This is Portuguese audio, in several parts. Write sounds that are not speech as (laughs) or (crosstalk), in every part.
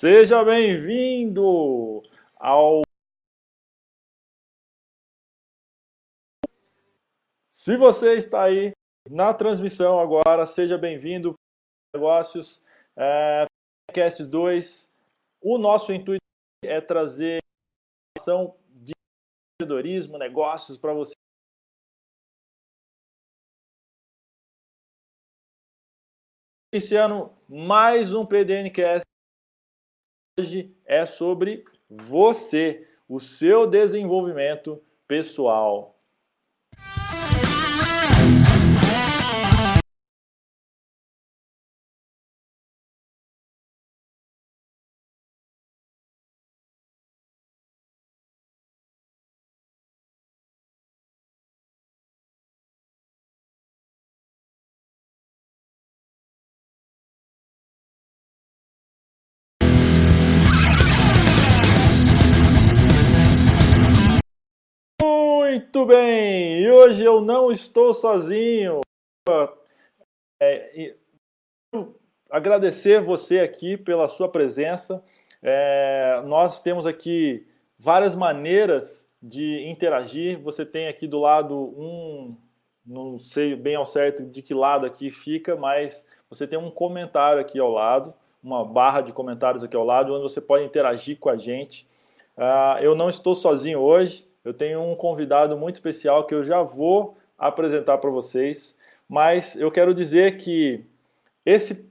Seja bem-vindo ao. Se você está aí na transmissão agora, seja bem-vindo negócios é, Cast 2. O nosso intuito é trazer ação de empreendedorismo, negócios para você. Iniciando mais um PDNcast hoje é sobre você, o seu desenvolvimento pessoal. Muito bem, e hoje eu não estou sozinho. É, agradecer você aqui pela sua presença. É, nós temos aqui várias maneiras de interagir. Você tem aqui do lado um, não sei bem ao certo de que lado aqui fica, mas você tem um comentário aqui ao lado, uma barra de comentários aqui ao lado, onde você pode interagir com a gente. Uh, eu não estou sozinho hoje, eu tenho um convidado muito especial que eu já vou apresentar para vocês, mas eu quero dizer que esse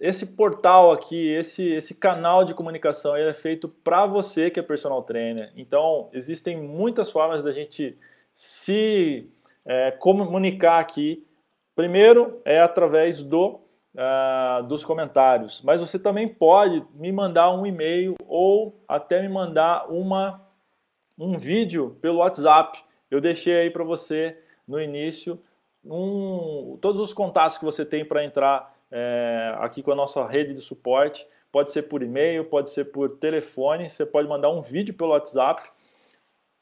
esse portal aqui, esse, esse canal de comunicação, ele é feito para você que é personal trainer. Então, existem muitas formas da gente se é, comunicar aqui. Primeiro é através do, uh, dos comentários, mas você também pode me mandar um e-mail ou até me mandar uma um vídeo pelo WhatsApp. Eu deixei aí para você no início um, todos os contatos que você tem para entrar é, aqui com a nossa rede de suporte. Pode ser por e-mail, pode ser por telefone. Você pode mandar um vídeo pelo WhatsApp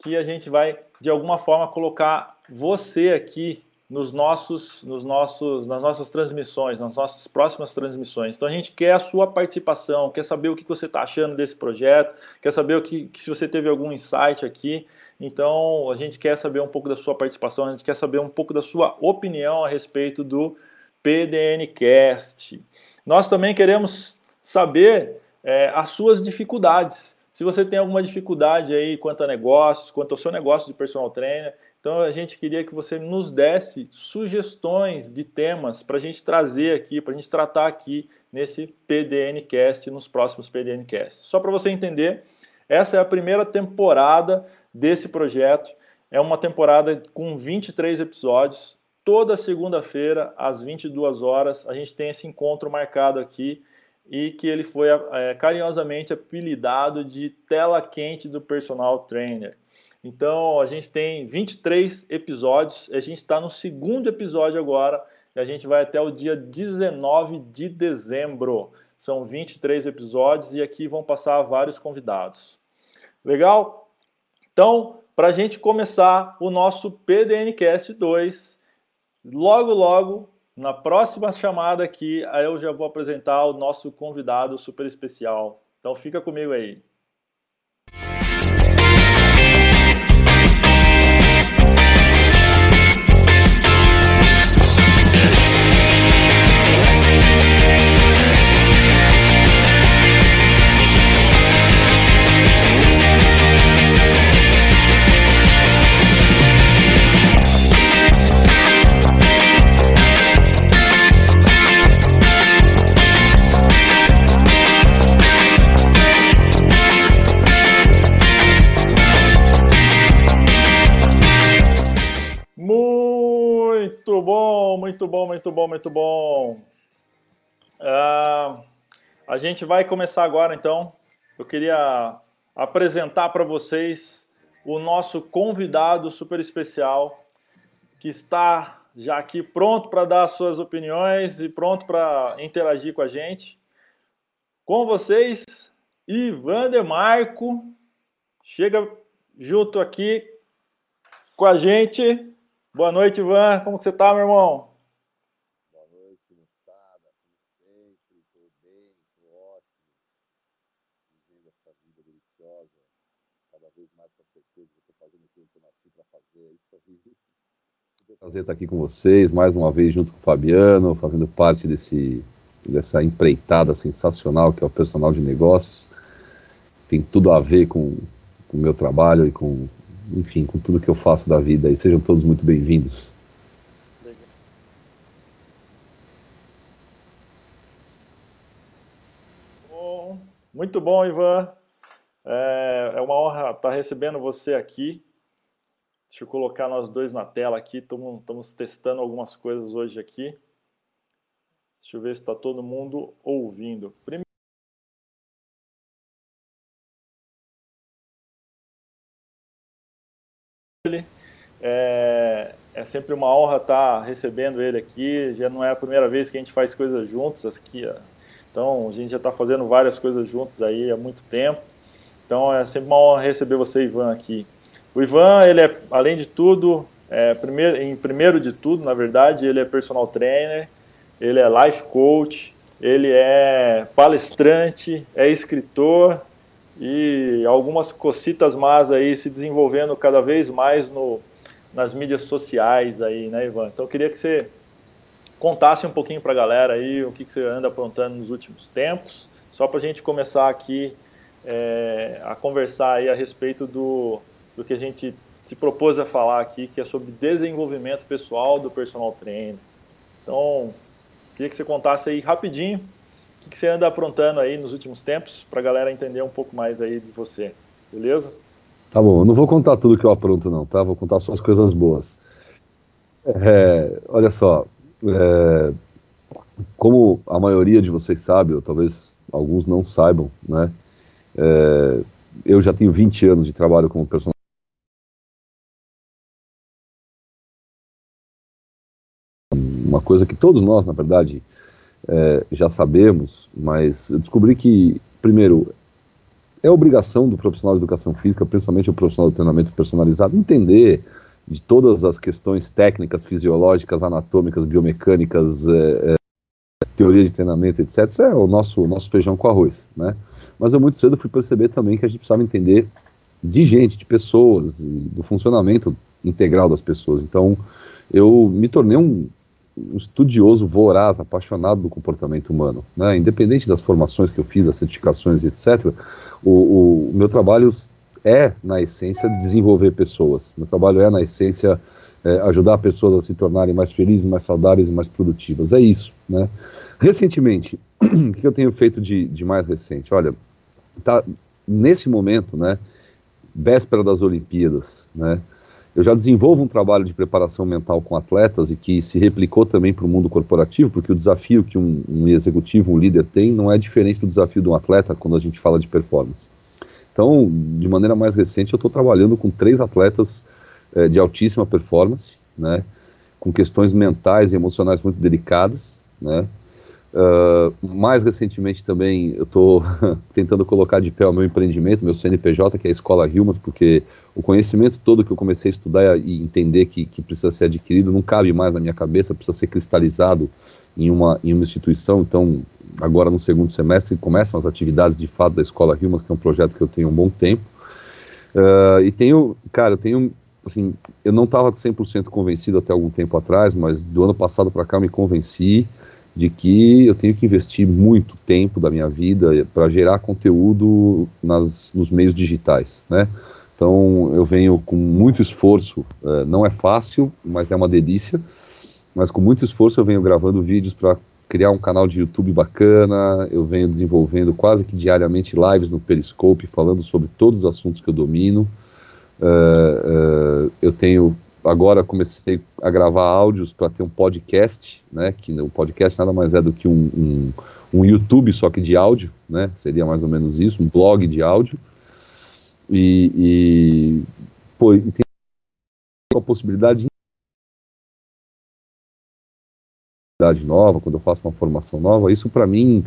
que a gente vai de alguma forma colocar você aqui nos nossos, nos nossos, nas nossas transmissões, nas nossas próximas transmissões. Então a gente quer a sua participação, quer saber o que você está achando desse projeto, quer saber o que, se você teve algum insight aqui. Então a gente quer saber um pouco da sua participação, a gente quer saber um pouco da sua opinião a respeito do PDNcast. Nós também queremos saber é, as suas dificuldades. Se você tem alguma dificuldade aí quanto a negócios, quanto ao seu negócio de personal trainer, então a gente queria que você nos desse sugestões de temas para a gente trazer aqui, para a gente tratar aqui nesse PDNcast, nos próximos PDNcasts. Só para você entender, essa é a primeira temporada desse projeto. É uma temporada com 23 episódios. Toda segunda-feira, às 22 horas, a gente tem esse encontro marcado aqui e que ele foi é, carinhosamente apelidado de tela quente do personal trainer. Então a gente tem 23 episódios, a gente está no segundo episódio agora e a gente vai até o dia 19 de dezembro. São 23 episódios e aqui vão passar vários convidados. Legal? Então, para a gente começar o nosso PDNcast 2, logo logo, na próxima chamada aqui, eu já vou apresentar o nosso convidado super especial. Então fica comigo aí. Muito bom, muito bom, muito bom. Uh, a gente vai começar agora, então. Eu queria apresentar para vocês o nosso convidado super especial, que está já aqui pronto para dar suas opiniões e pronto para interagir com a gente. Com vocês, Ivan Demarco. Chega junto aqui com a gente. Boa noite, Ivan. Como você está, meu irmão? essa vida deliciosa, cada vez mais com certeza que estou fazendo aquilo que eu nasci para fazer. É isso aí. Prazer estar aqui com vocês, mais uma vez junto com o Fabiano, fazendo parte desse, dessa empreitada sensacional que é o personal de negócios. Tem tudo a ver com o meu trabalho e com, enfim, com tudo que eu faço da vida. E sejam todos muito bem-vindos. Muito bom, Ivan. É, é uma honra estar recebendo você aqui. Deixa eu colocar nós dois na tela aqui. Estamos testando algumas coisas hoje aqui. Deixa eu ver se está todo mundo ouvindo. Primeiro, é, é, sempre uma honra estar recebendo ele aqui. Já não é a primeira vez que a gente faz coisas juntos aqui. Então, a gente já está fazendo várias coisas juntos aí há muito tempo. Então, é sempre uma honra receber você, Ivan, aqui. O Ivan, ele é, além de tudo, é, primeiro, em primeiro de tudo, na verdade, ele é personal trainer, ele é life coach, ele é palestrante, é escritor e algumas cocitas más aí se desenvolvendo cada vez mais no, nas mídias sociais aí, né, Ivan? Então, eu queria que você contasse um pouquinho para a galera aí o que, que, você anda aprontando nos últimos tempos, só para a gente começar aqui é, a conversar aí a respeito do, do que a gente se propôs a falar aqui, que é sobre desenvolvimento pessoal do personal trainer. Então, queria que você contasse aí rapidinho o que, que você anda aprontando aí nos últimos tempos, para a galera entender um pouco mais aí de você, beleza? Tá bom, eu não vou contar tudo que eu apronto não, tá? Vou contar só as coisas boas. É, olha só, é, como a maioria de vocês sabe, ou talvez alguns não saibam, né? É, eu já tenho 20 anos de trabalho como personal. Uma coisa que todos nós, na verdade, é, já sabemos, mas eu descobri que, primeiro, é obrigação do profissional de educação física, principalmente o profissional de treinamento personalizado, entender de todas as questões técnicas, fisiológicas, anatômicas, biomecânicas, é, é, teoria de treinamento, etc. Isso é o nosso, nosso feijão com arroz, né? Mas eu muito cedo fui perceber também que a gente precisava entender de gente, de pessoas, do funcionamento integral das pessoas. Então, eu me tornei um, um estudioso voraz, apaixonado do comportamento humano. Né? Independente das formações que eu fiz, das certificações, etc., o, o meu trabalho é, na essência, desenvolver pessoas. Meu trabalho é, na essência, é, ajudar pessoas a se tornarem mais felizes, mais saudáveis e mais produtivas. É isso, né? Recentemente, (clears throat) o que eu tenho feito de, de mais recente? Olha, tá, nesse momento, né, véspera das Olimpíadas, né, eu já desenvolvo um trabalho de preparação mental com atletas e que se replicou também para o mundo corporativo, porque o desafio que um, um executivo, um líder tem, não é diferente do desafio de um atleta quando a gente fala de performance. Então, de maneira mais recente, eu estou trabalhando com três atletas é, de altíssima performance, né, com questões mentais e emocionais muito delicadas, né. Uh, mais recentemente também eu estou (laughs) tentando colocar de pé o meu empreendimento, meu CNPJ, que é a Escola Hilmas, porque o conhecimento todo que eu comecei a estudar e entender que, que precisa ser adquirido não cabe mais na minha cabeça, precisa ser cristalizado em uma, em uma instituição. Então, agora no segundo semestre começam as atividades de fato da Escola Rimas, que é um projeto que eu tenho há um bom tempo. Uh, e tenho, cara, eu tenho, assim, eu não estava 100% convencido até algum tempo atrás, mas do ano passado para cá me convenci de que eu tenho que investir muito tempo da minha vida para gerar conteúdo nas, nos meios digitais, né? Então eu venho com muito esforço, uh, não é fácil, mas é uma delícia, mas com muito esforço eu venho gravando vídeos para criar um canal de YouTube bacana, eu venho desenvolvendo quase que diariamente lives no Periscope, falando sobre todos os assuntos que eu domino. Uh, uh, eu tenho agora comecei a gravar áudios para ter um podcast, né? Que o podcast nada mais é do que um, um, um, YouTube só que de áudio, né? Seria mais ou menos isso, um blog de áudio. E, e pô, e tem a possibilidade atividade nova, quando eu faço uma formação nova, isso para mim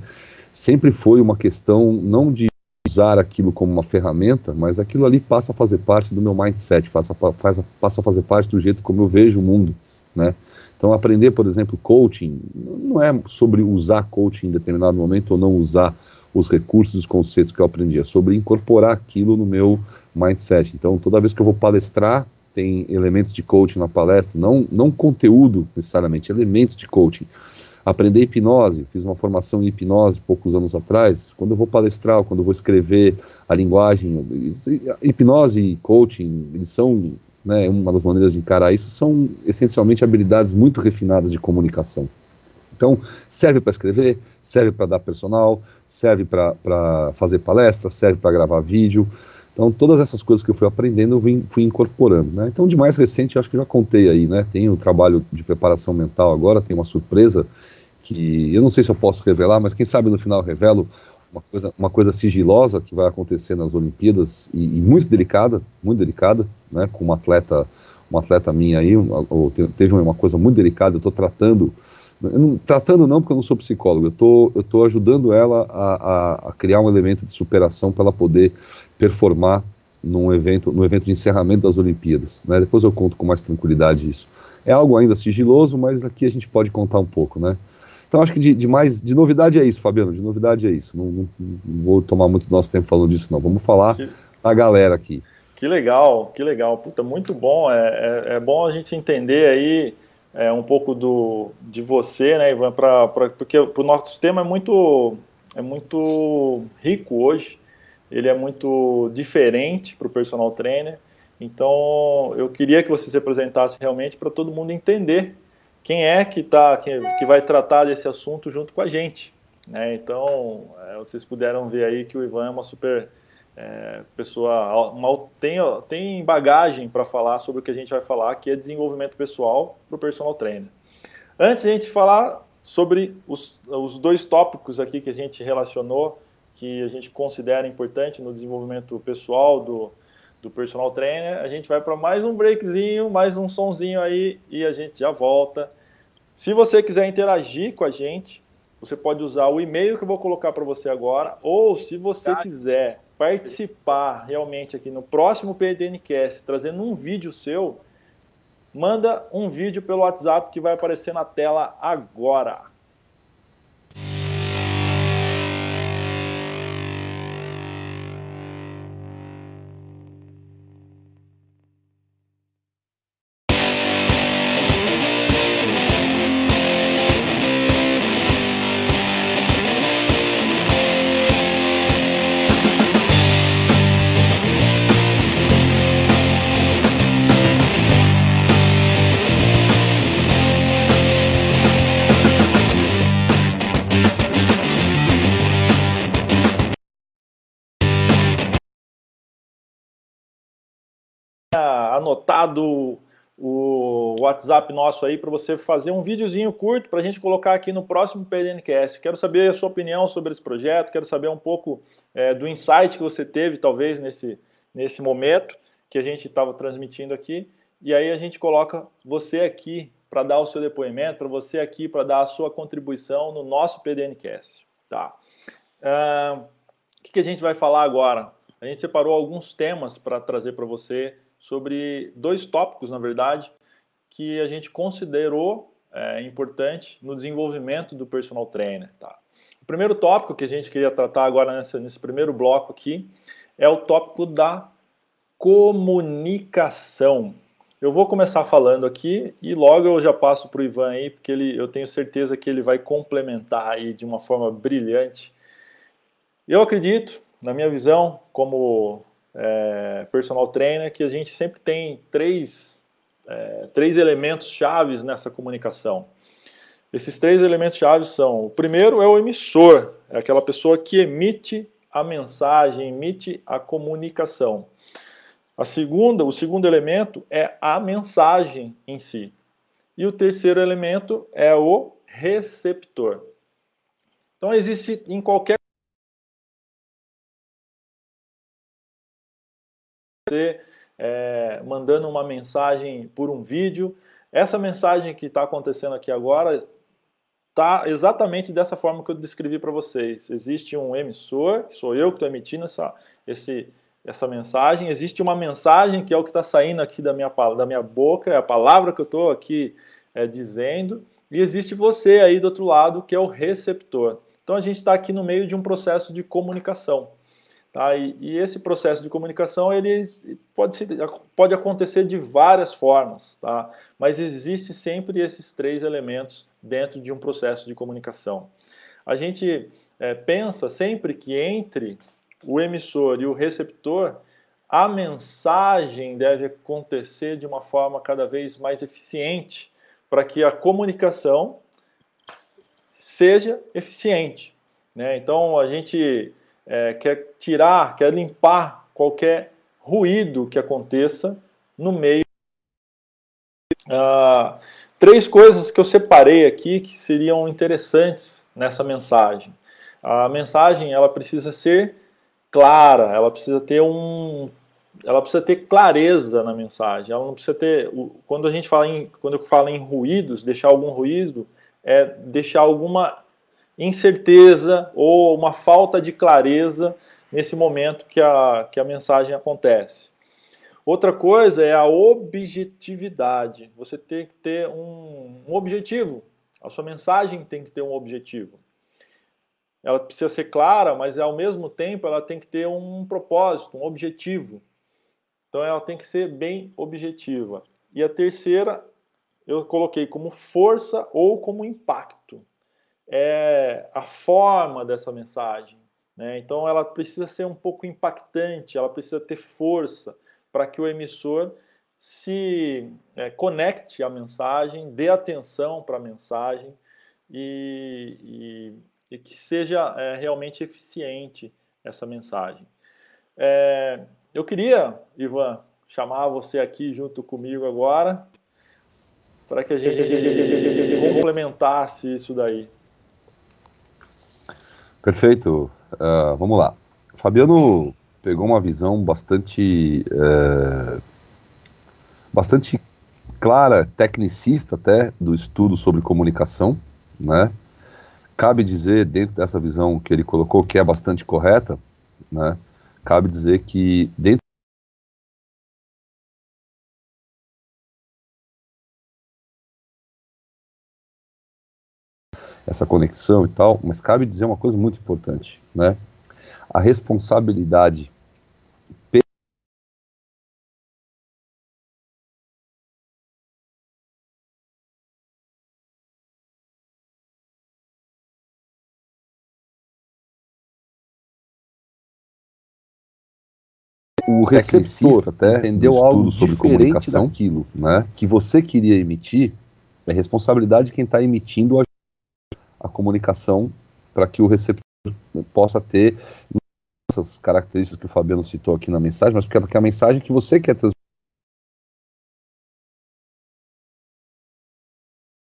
sempre foi uma questão não de usar aquilo como uma ferramenta, mas aquilo ali passa a fazer parte do meu mindset, passa, passa, passa a fazer parte do jeito como eu vejo o mundo, né? Então aprender, por exemplo, coaching, não é sobre usar coaching em determinado momento ou não usar os recursos, os conceitos que eu aprendi, é sobre incorporar aquilo no meu mindset. Então, toda vez que eu vou palestrar, tem elementos de coaching na palestra, não, não conteúdo necessariamente, elementos de coaching. Aprender hipnose, fiz uma formação em hipnose poucos anos atrás. Quando eu vou palestrar, quando eu vou escrever a linguagem, hipnose e coaching, eles são, né, uma das maneiras de encarar isso, são essencialmente habilidades muito refinadas de comunicação. Então, serve para escrever, serve para dar personal, serve para fazer palestra, serve para gravar vídeo. Então, todas essas coisas que eu fui aprendendo, eu fui incorporando. Né? Então, de mais recente, acho que já contei aí, né? Tem o trabalho de preparação mental agora, tem uma surpresa que eu não sei se eu posso revelar, mas quem sabe no final revelo uma coisa, uma coisa sigilosa que vai acontecer nas Olimpíadas e, e muito delicada, muito delicada, né? Com uma atleta, uma atleta minha aí, teve uma coisa muito delicada, eu estou tratando não, tratando não, porque eu não sou psicólogo, eu tô, estou tô ajudando ela a, a, a, criar um elemento de superação para ela poder performar num evento, no evento de encerramento das Olimpíadas. Né? Depois eu conto com mais tranquilidade isso. É algo ainda sigiloso, mas aqui a gente pode contar um pouco, né? Então acho que de, de mais, de novidade é isso, Fabiano, de novidade é isso. Não, não, não vou tomar muito nosso tempo falando disso, não. Vamos falar que, da galera aqui. Que legal, que legal. Puta, muito bom. É, é, é bom a gente entender aí é, um pouco do, de você, né, Ivan, pra, pra, porque o nosso tema é muito, é muito rico hoje, ele é muito diferente para o personal trainer, então eu queria que você se apresentasse realmente para todo mundo entender quem é que, tá, que, que vai tratar desse assunto junto com a gente. Né? Então, é, vocês puderam ver aí que o Ivan é uma super é, pessoa uma, tem, tem bagagem para falar sobre o que a gente vai falar, que é desenvolvimento pessoal para o personal trainer. Antes de a gente falar sobre os, os dois tópicos aqui que a gente relacionou, que a gente considera importante no desenvolvimento pessoal do, do personal trainer, a gente vai para mais um breakzinho, mais um sonzinho aí e a gente já volta. Se você quiser interagir com a gente, você pode usar o e-mail que eu vou colocar para você agora, ou se você quiser participar realmente aqui no próximo PDNcast, trazendo um vídeo seu, manda um vídeo pelo WhatsApp que vai aparecer na tela agora. Anotado o WhatsApp nosso aí para você fazer um videozinho curto para a gente colocar aqui no próximo PDNcast. Quero saber a sua opinião sobre esse projeto, quero saber um pouco é, do insight que você teve, talvez, nesse, nesse momento que a gente estava transmitindo aqui. E aí a gente coloca você aqui para dar o seu depoimento, para você aqui para dar a sua contribuição no nosso PDNcast. Tá? O que, que a gente vai falar agora? A gente separou alguns temas para trazer para você sobre dois tópicos, na verdade, que a gente considerou é, importante no desenvolvimento do personal trainer. Tá? O primeiro tópico que a gente queria tratar agora nessa, nesse primeiro bloco aqui é o tópico da comunicação. Eu vou começar falando aqui e logo eu já passo para o Ivan aí, porque ele, eu tenho certeza que ele vai complementar aí de uma forma brilhante. Eu acredito, na minha visão, como é, personal trainer que a gente sempre tem três, é, três elementos chaves nessa comunicação. Esses três elementos chaves são: o primeiro é o emissor, é aquela pessoa que emite a mensagem, emite a comunicação. A segunda, o segundo elemento é a mensagem em si. E o terceiro elemento é o receptor. Então existe em qualquer você é, mandando uma mensagem por um vídeo. Essa mensagem que está acontecendo aqui agora está exatamente dessa forma que eu descrevi para vocês. Existe um emissor, que sou eu que estou emitindo essa, esse, essa mensagem. Existe uma mensagem que é o que está saindo aqui da minha, da minha boca, é a palavra que eu estou aqui é, dizendo. E existe você aí do outro lado, que é o receptor. Então a gente está aqui no meio de um processo de comunicação. Tá? E, e, esse processo de comunicação ele pode, pode acontecer de várias formas, tá? mas existe sempre esses três elementos dentro de um processo de comunicação. A gente é, pensa sempre que entre o emissor e o receptor, a mensagem deve acontecer de uma forma cada vez mais eficiente para que a comunicação seja eficiente. Né? Então a gente é, quer tirar, quer limpar qualquer ruído que aconteça no meio. Ah, três coisas que eu separei aqui que seriam interessantes nessa mensagem. A mensagem ela precisa ser clara, ela precisa ter um, ela precisa ter clareza na mensagem. Ela não precisa ter, quando a gente fala em, quando eu falo em ruídos, deixar algum ruído é deixar alguma incerteza ou uma falta de clareza nesse momento que a, que a mensagem acontece. Outra coisa é a objetividade. Você tem que ter um, um objetivo. A sua mensagem tem que ter um objetivo. Ela precisa ser clara, mas ao mesmo tempo ela tem que ter um propósito, um objetivo. Então ela tem que ser bem objetiva. E a terceira eu coloquei como força ou como impacto é a forma dessa mensagem. Né? Então ela precisa ser um pouco impactante, ela precisa ter força para que o emissor se é, conecte à mensagem, dê atenção para a mensagem e, e, e, que seja é, realmente eficiente essa mensagem. É, eu queria, Ivan, chamar você aqui junto comigo agora para que a gente (laughs) complementasse isso daí. Perfeito. Uh, vamos lá. Fabiano pegou uma visão bastante, é, bastante clara, tecnicista até, do estudo sobre comunicação, né? Cabe dizer, dentro dessa visão que ele colocou, que é bastante correta, né? Cabe dizer que dentro essa conexão e tal, mas cabe dizer uma coisa muito importante, né? A responsabilidade o receptor até entendeu algo sobre comunicação, daquilo, né, que você queria emitir, é responsabilidade de quem está emitindo a a comunicação para que o receptor possa ter essas características que o Fabiano citou aqui na mensagem, mas porque é a mensagem que você quer transmitir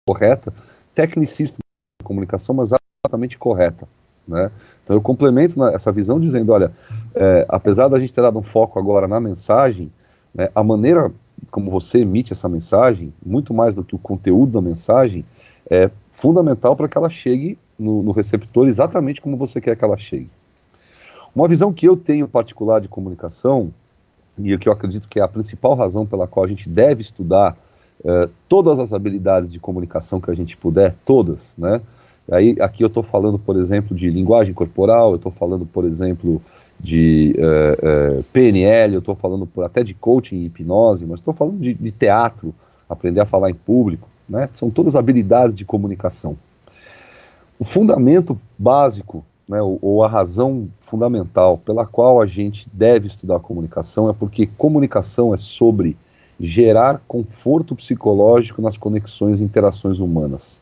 correta, tecnicista de comunicação, mas absolutamente correta. Né? Então eu complemento essa visão dizendo, olha, é, apesar da gente ter dado um foco agora na mensagem, né, a maneira como você emite essa mensagem, muito mais do que o conteúdo da mensagem, é fundamental para que ela chegue no, no, receptor exatamente como você quer que ela chegue. Uma visão que eu tenho particular de comunicação, e que eu acredito que é a principal razão pela qual a gente deve estudar é, todas as habilidades de comunicação que a gente puder, todas, né? Aí, aqui eu estou falando, por exemplo, de linguagem corporal, eu estou falando, por exemplo, de é, é, PNL, eu estou falando por, até de coaching e hipnose, mas estou falando de, de teatro, aprender a falar em público. Né? São todas habilidades de comunicação. O fundamento básico, né, ou, ou a razão fundamental pela qual a gente deve estudar comunicação é porque comunicação é sobre gerar conforto psicológico nas conexões e interações humanas.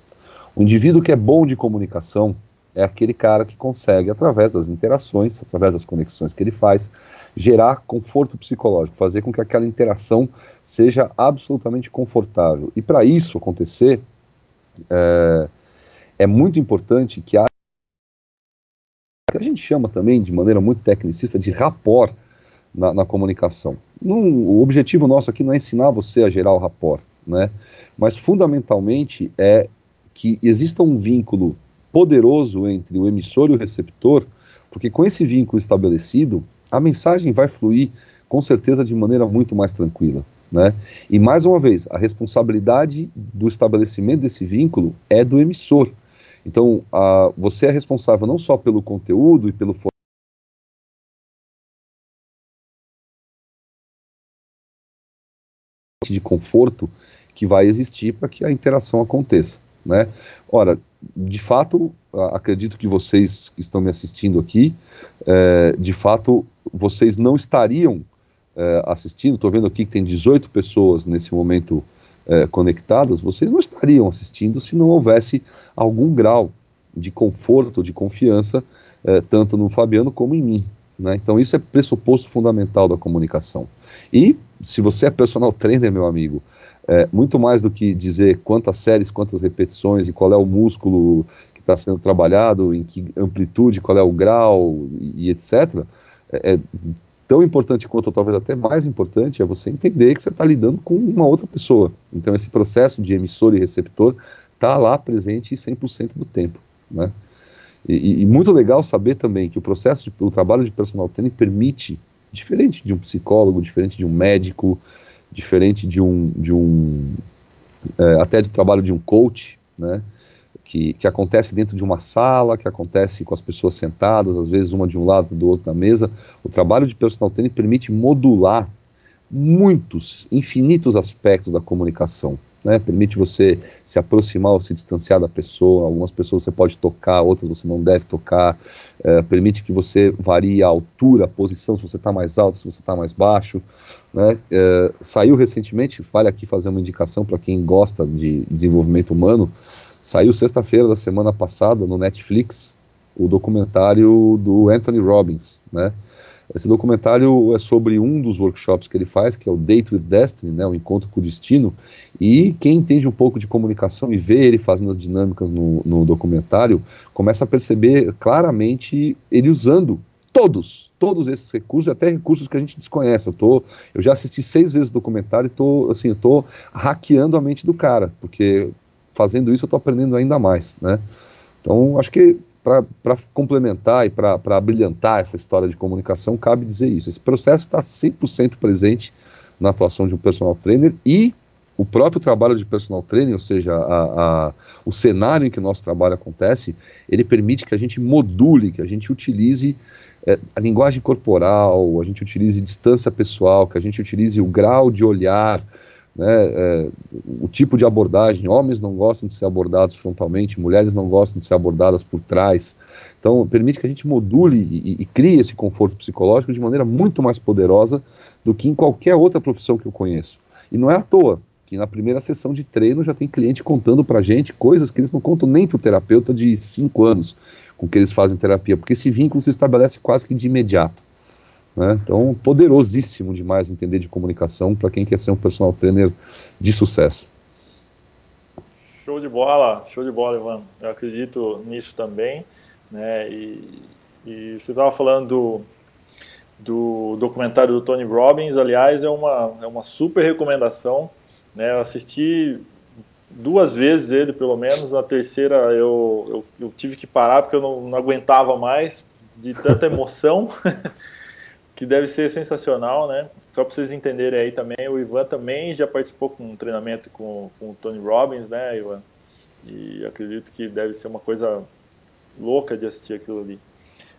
O indivíduo que é bom de comunicação é aquele cara que consegue, através das interações, através das conexões que ele faz, gerar conforto psicológico, fazer com que aquela interação seja absolutamente confortável. E para isso acontecer, é, é, muito importante que a que a gente chama também, de maneira muito tecnicista, de rapport na, na comunicação. o objetivo nosso aqui não é ensinar você a gerar o rapport, né? mas fundamentalmente é que exista um vínculo poderoso entre o emissor e o receptor, porque com esse vínculo estabelecido, a mensagem vai fluir com certeza de maneira muito mais tranquila. Né? E mais uma vez, a responsabilidade do estabelecimento desse vínculo é do emissor. Então, a, você é responsável não só pelo conteúdo e pelo de conforto que vai existir para que a interação aconteça, né? Ora, de fato, acredito que vocês que estão me assistindo aqui, é, de fato, vocês não estariam é, assistindo. Estou vendo aqui que tem 18 pessoas nesse momento é, conectadas. Vocês não estariam assistindo se não houvesse algum grau de conforto, de confiança, é, tanto no Fabiano como em mim. Né? Então, isso é pressuposto fundamental da comunicação. E, se você é personal trainer, meu amigo, é, muito mais do que dizer quantas séries, quantas repetições e qual é o músculo que está sendo trabalhado, em que amplitude, qual é o grau e, etc., é, é, tão importante quanto, ou talvez até mais importante, é você entender que você está lidando com uma outra pessoa. Então, esse processo de emissor e receptor está lá presente 100% do tempo. Né? E, e, muito legal saber também que o processo, de, o trabalho de personal training permite, diferente de um psicólogo, diferente de um médico, diferente de um, de um é, até de trabalho de um coach, né? Que, que acontece dentro de uma sala, que acontece com as pessoas sentadas, às vezes uma de um lado, do outro na mesa. O trabalho de personal training permite modular muitos, infinitos aspectos da comunicação né, permite você se aproximar ou se distanciar da pessoa. Algumas pessoas você pode tocar, outras você não deve tocar. É, permite que você varie a altura, a posição, se você está mais alto, se você está mais baixo. Né. É, saiu recentemente, vale aqui fazer uma indicação para quem gosta de desenvolvimento humano. Saiu sexta-feira da semana passada no Netflix o documentário do Anthony Robbins, né? Esse documentário é sobre um dos workshops que ele faz, que é o Date with Destiny, né, o encontro com o destino. E quem entende um pouco de comunicação e vê ele fazendo as dinâmicas no, no documentário, começa a perceber claramente ele usando todos, todos esses recursos, até recursos que a gente desconhece. Eu, tô, eu já assisti seis vezes o documentário e tô, assim, tô hackeando a mente do cara, porque fazendo isso eu tô aprendendo ainda mais, né? Então, acho que para complementar e para brilhantar essa história de comunicação, cabe dizer isso. Esse processo está 100% presente na atuação de um personal trainer e o próprio trabalho de personal trainer, ou seja, a, a, o cenário em que o nosso trabalho acontece, ele permite que a gente module, que a gente utilize é, a linguagem corporal, a gente utilize distância pessoal, que a gente utilize o grau de olhar, né, é, o tipo de abordagem, homens não gostam de ser abordados frontalmente, mulheres não gostam de ser abordadas por trás. Então, permite que a gente module e, e crie esse conforto psicológico de maneira muito mais poderosa do que em qualquer outra profissão que eu conheço. E não é à toa que na primeira sessão de treino já tem cliente contando pra gente coisas que eles não contam nem pro terapeuta de cinco anos com que eles fazem terapia, porque esse vínculo se estabelece quase que de imediato. Né? Então, poderosíssimo demais entender de comunicação para quem quer ser um personal trainer de sucesso. Show de bola, show de bola, Ivan. Eu acredito nisso também. Né? E, e você estava falando do, do documentário do Tony Robbins, aliás, é uma, é uma super recomendação. Né? Eu assisti duas vezes ele, pelo menos. Na terceira eu, eu, eu tive que parar porque eu não, não aguentava mais de tanta emoção. (laughs) que deve ser sensacional, né? Só para vocês entenderem aí também, o Ivan também já participou com um treinamento com, com o Tony Robbins, né, Ivan? E acredito que deve ser uma coisa louca de assistir aquilo ali.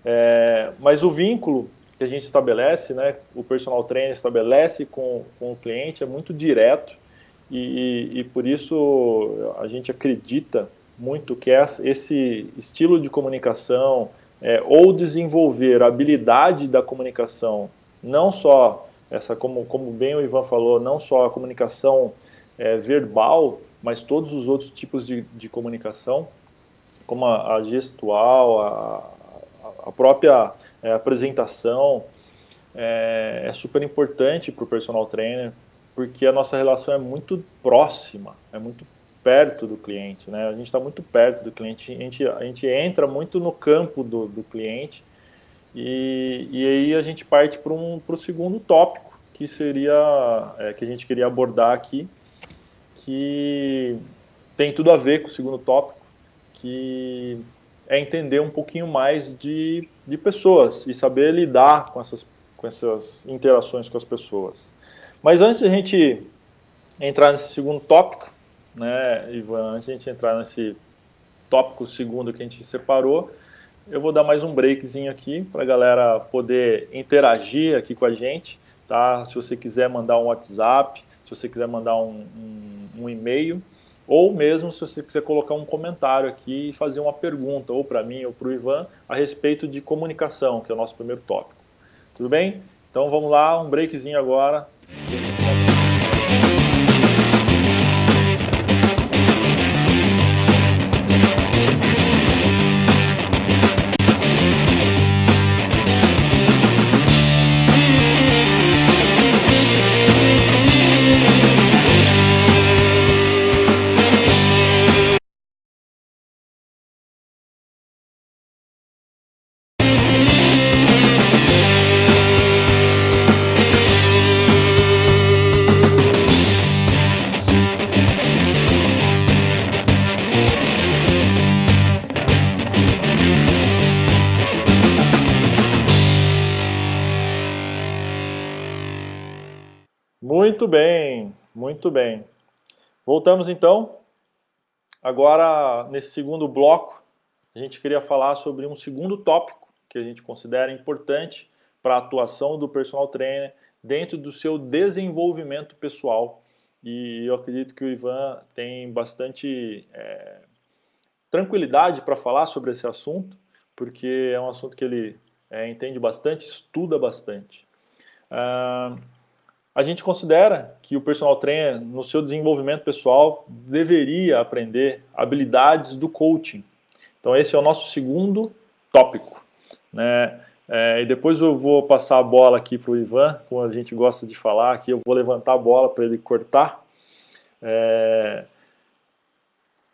É, mas o vínculo que a gente estabelece, né, o personal trainer estabelece com, com o cliente é muito direto e, e, e por isso a gente acredita muito que esse estilo de comunicação, é, ou desenvolver a habilidade da comunicação, não só essa, como, como bem o Ivan falou, não só a comunicação é, verbal, mas todos os outros tipos de, de comunicação, como a, a gestual, a, a própria é, apresentação, é, é super importante para o personal trainer, porque a nossa relação é muito próxima, é muito perto do cliente, né? A gente está muito perto do cliente, a gente, a gente entra muito no campo do, do cliente e, e aí a gente parte para um, o segundo tópico, que seria, é, que a gente queria abordar aqui, que tem tudo a ver com o segundo tópico, que é entender um pouquinho mais de, de pessoas e saber lidar com essas, com essas interações com as pessoas. Mas antes de a gente entrar nesse segundo tópico, né, Ivan, antes de a gente entrar nesse, tópico segundo que a gente separou. Eu vou dar mais um breakzinho aqui para a galera poder interagir aqui com a gente, tá? Se você quiser mandar um WhatsApp, se você quiser mandar um, um, um e-mail, ou mesmo se você quiser colocar um comentário aqui e fazer uma pergunta, ou para mim ou para o Ivan, a respeito de comunicação, que é o nosso primeiro tópico. Tudo bem? Então vamos lá, um breakzinho agora. Muito bem, muito bem. Voltamos então. Agora, nesse segundo bloco, a gente queria falar sobre um segundo tópico que a gente considera importante para a atuação do personal trainer dentro do seu desenvolvimento pessoal. E eu acredito que o Ivan tem bastante é, tranquilidade para falar sobre esse assunto, porque é um assunto que ele é, entende bastante, estuda bastante. Uh, a gente considera que o personal trainer, no seu desenvolvimento pessoal, deveria aprender habilidades do coaching. Então, esse é o nosso segundo tópico. Né? É, e depois eu vou passar a bola aqui para o Ivan, como a gente gosta de falar aqui, eu vou levantar a bola para ele cortar. É,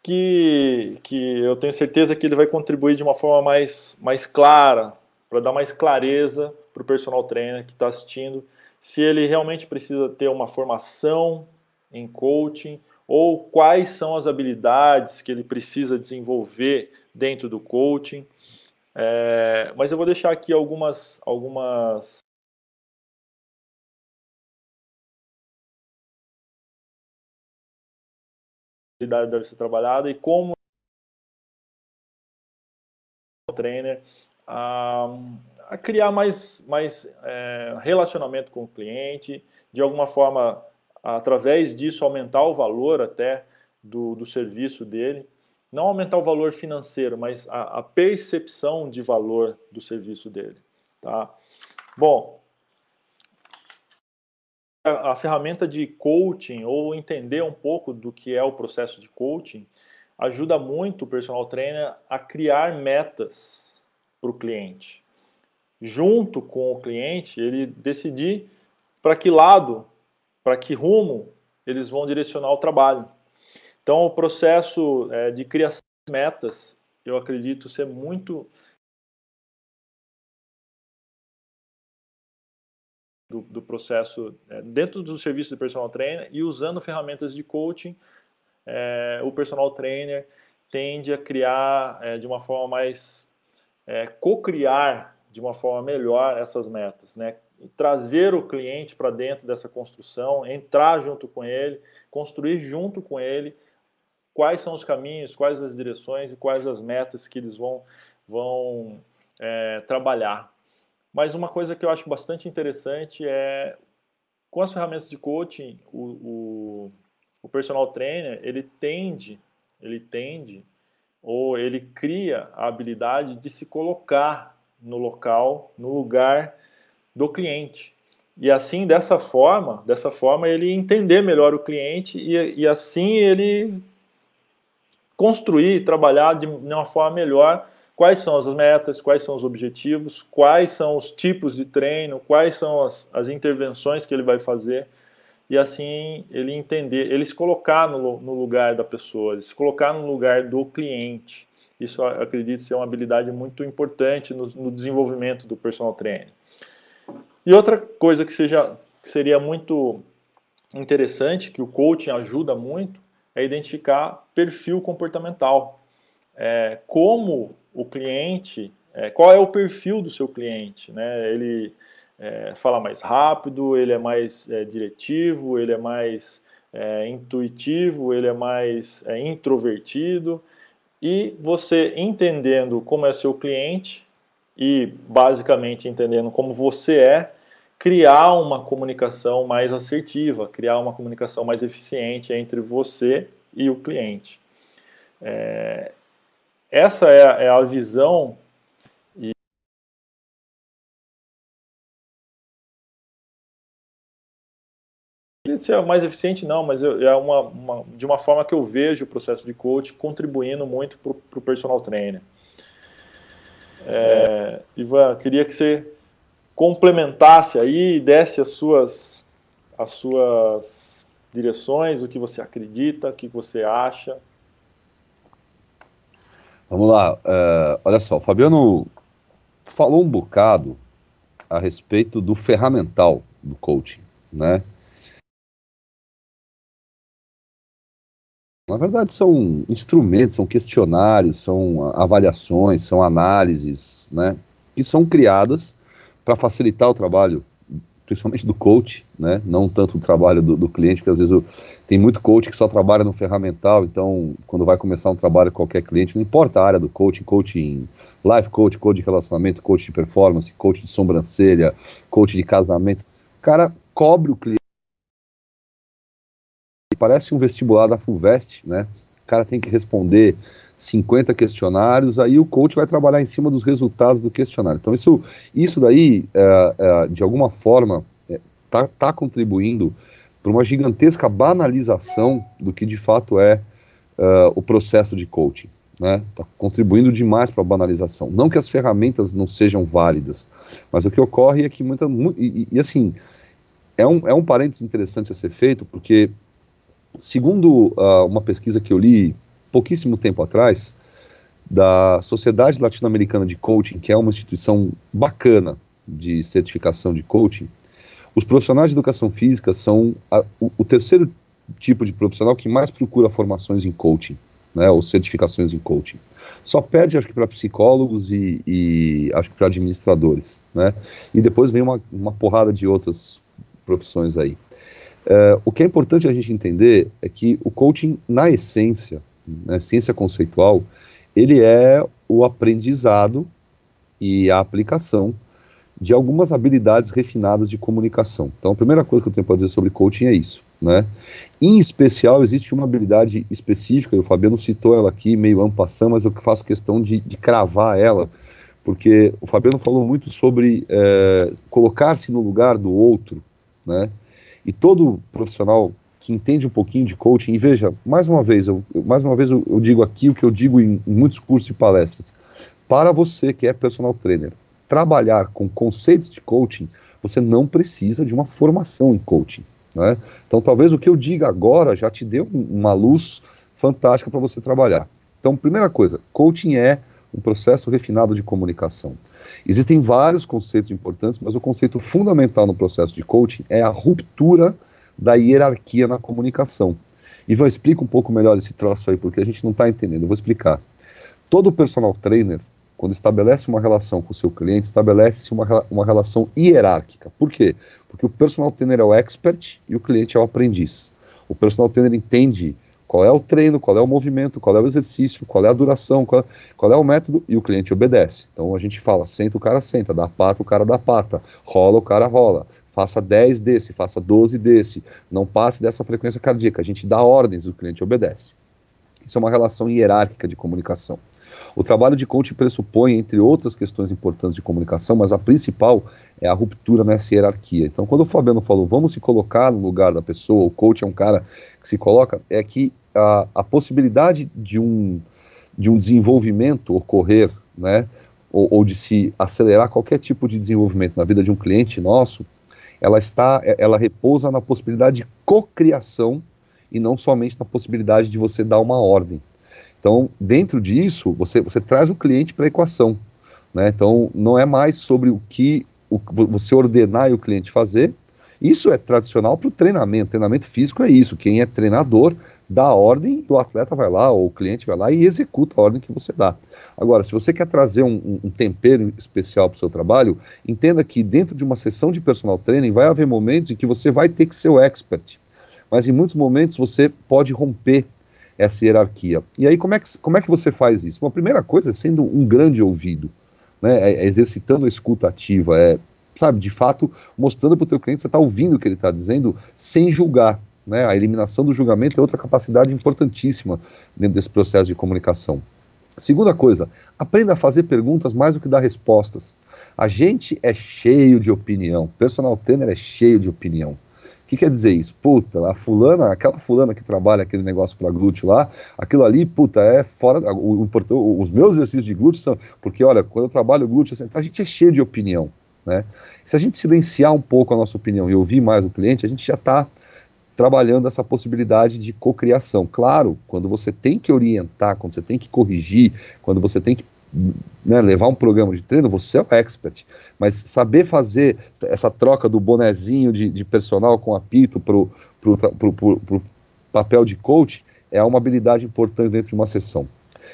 que, que eu tenho certeza que ele vai contribuir de uma forma mais, mais clara, para dar mais clareza para o personal trainer que está assistindo se ele realmente precisa ter uma formação em coaching ou quais são as habilidades que ele precisa desenvolver dentro do coaching. É, mas eu vou deixar aqui algumas, algumas deve ser trabalhada e como o trainer a, a criar mais, mais é, relacionamento com o cliente, de alguma forma, através disso, aumentar o valor até do, do serviço dele. Não aumentar o valor financeiro, mas a, a percepção de valor do serviço dele. Tá? Bom, a, a ferramenta de coaching ou entender um pouco do que é o processo de coaching ajuda muito o personal trainer a criar metas para o cliente. Junto com o cliente, ele decidir para que lado, para que rumo eles vão direcionar o trabalho. Então, o processo é, de criação de metas, eu acredito ser muito do, do processo é, dentro do serviço de personal trainer e usando ferramentas de coaching, é, o personal trainer tende a criar é, de uma forma mais é, co-criar de uma forma melhor essas metas, né? trazer o cliente para dentro dessa construção, entrar junto com ele, construir junto com ele quais são os caminhos, quais as direções e quais as metas que eles vão, vão é, trabalhar. Mas uma coisa que eu acho bastante interessante é, com as ferramentas de coaching, o, o, o personal trainer, ele tende, ele tende ou ele cria a habilidade de se colocar no local, no lugar do cliente. E assim, dessa forma, dessa forma ele entender melhor o cliente e, e assim ele construir, trabalhar de uma forma melhor quais são as metas, quais são os objetivos, quais são os tipos de treino, quais são as, as intervenções que ele vai fazer e assim ele entender, ele se colocar no, no lugar da pessoa, se colocar no lugar do cliente. Isso acredito ser uma habilidade muito importante no, no desenvolvimento do personal trainer. E outra coisa que, seja, que seria muito interessante, que o coaching ajuda muito, é identificar perfil comportamental. É, como o cliente, é, qual é o perfil do seu cliente, né? Ele é, fala mais rápido, ele é mais é, diretivo, ele é mais é, intuitivo, ele é mais é, introvertido. e você entendendo como é seu cliente e basicamente entendendo como você é, criar uma comunicação mais assertiva, criar uma comunicação mais eficiente entre você e o cliente. É, essa é a, é a visão ser mais eficiente não, mas é uma, uma, de uma forma que eu vejo o processo de coach contribuindo muito para o personal trainer. É, Ivan, queria que você complementasse aí, desse as suas, as suas direções, o que você acredita, o que você acha. Vamos lá, uh, olha só, o Fabiano falou um bocado a respeito do ferramental do coaching, né? Na verdade, são instrumentos, são questionários, são avaliações, são análises, né? Que são criadas para facilitar o trabalho, principalmente do coach, né? Não tanto o trabalho do, do cliente, porque às vezes tem muito coach que só trabalha no ferramental, então quando vai começar um trabalho qualquer cliente, não importa a área do coaching, coaching, life coach, coach de relacionamento, coach de performance, coach de sobrancelha, coach de casamento, o cara cobre o cliente parece um vestibular da FUVEST, né? O cara tem que responder 50 questionários, aí o coach vai trabalhar em cima dos resultados do questionário. Então, isso, isso daí, é, é, de alguma forma, está é, tá contribuindo para uma gigantesca banalização do que de fato é, é o processo de coaching. Está né? contribuindo demais para a banalização. Não que as ferramentas não sejam válidas, mas o que ocorre é que muita. E, e assim, é um, é um parênteses interessante a ser feito, porque Segundo uh, uma pesquisa que eu li pouquíssimo tempo atrás, da Sociedade Latino-Americana de Coaching, que é uma instituição bacana de certificação de coaching, os profissionais de educação física são a, o, o, terceiro tipo de profissional que mais procura formações em coaching, né, ou certificações em coaching. Só perde, acho que, para psicólogos e, e, acho que para administradores, né, e depois vem uma, uma porrada de outras profissões aí. É, o que é importante a gente entender é que o coaching, na essência, na né, ciência conceitual, ele é o aprendizado e a aplicação de algumas habilidades refinadas de comunicação. Então, a primeira coisa que eu tenho para dizer sobre coaching é isso. Né? Em especial, existe uma habilidade específica, e o Fabiano citou ela aqui, meio ampassão, mas eu faço questão de, de cravar ela, porque o Fabiano falou muito sobre é, colocar-se no lugar do outro, né? E todo profissional que entende um pouquinho de coaching, e veja, mais uma vez, eu, mais uma vez eu, eu digo aqui o que eu digo em, em muitos cursos e palestras. Para você que é personal trainer, trabalhar com conceitos de coaching, você não precisa de uma formação em coaching. Né? Então, talvez o que eu diga agora já te dê uma luz fantástica para você trabalhar. Então, primeira coisa, coaching é um processo refinado de comunicação. Existem vários conceitos importantes, mas o conceito fundamental no processo de coaching é a ruptura da hierarquia na comunicação. Ivan, explica um pouco melhor esse troço aí, porque a gente não está entendendo. Eu vou explicar. Todo personal trainer, quando estabelece uma relação com o seu cliente, estabelece uma, uma relação hierárquica. Por quê? Porque o personal trainer é o expert e o cliente é o aprendiz. O personal trainer entende qual é o treino, qual é o movimento, qual é o exercício, qual é a duração, qual, qual é o método, e o cliente obedece. Então a gente fala, senta o cara senta, dá pata o cara dá pata, rola o cara rola, faça 10 desse, faça 12 desse, não passe dessa frequência cardíaca. A gente dá ordens, o cliente obedece. Isso é uma relação hierárquica de comunicação. O trabalho de coaching pressupõe, entre outras questões importantes de comunicação, mas a principal é a ruptura nessa hierarquia. Então, quando o Fabiano falou, vamos se colocar no lugar da pessoa, o coach é um cara que se coloca, é que a, a possibilidade de um, de um desenvolvimento ocorrer, né, ou, ou de se acelerar qualquer tipo de desenvolvimento na vida de um cliente nosso, ela está, ela repousa na possibilidade de cocriação e não somente na possibilidade de você dar uma ordem. Então, dentro disso, você, você traz o cliente para a equação. Né? Então, não é mais sobre o que o, você ordenar e o cliente fazer. Isso é tradicional para o treinamento. Treinamento físico é isso. Quem é treinador dá a ordem, o atleta vai lá, ou o cliente vai lá e executa a ordem que você dá. Agora, se você quer trazer um, um tempero especial para o seu trabalho, entenda que dentro de uma sessão de personal training vai haver momentos em que você vai ter que ser o expert. Mas em muitos momentos você pode romper essa hierarquia. E aí, como é que, como é que você faz isso? Bom, a primeira coisa é sendo um grande ouvido, né? É, é exercitando a escuta ativa, é, sabe, de fato, mostrando para o teu cliente que você está ouvindo o que ele está dizendo sem julgar. Né? A eliminação do julgamento é outra capacidade importantíssima dentro desse processo de comunicação. Segunda coisa, aprenda a fazer perguntas mais do que dar respostas. A gente é cheio de opinião, personal trainer é cheio de opinião. O que quer dizer isso? Puta, a fulana, aquela fulana que trabalha aquele negócio para glúteo lá, aquilo ali, puta, é fora. O, o, os meus exercícios de glúteo são. Porque, olha, quando eu trabalho glúteo, assim, a gente é cheio de opinião. Né? Se a gente silenciar um pouco a nossa opinião e ouvir mais o cliente, a gente já está trabalhando essa possibilidade de cocriação. Claro, quando você tem que orientar, quando você tem que corrigir, quando você tem que né, levar um programa de treino, você é o expert. Mas saber fazer essa troca do bonezinho de, de personal com apito para o papel de coach é uma habilidade importante dentro de uma sessão.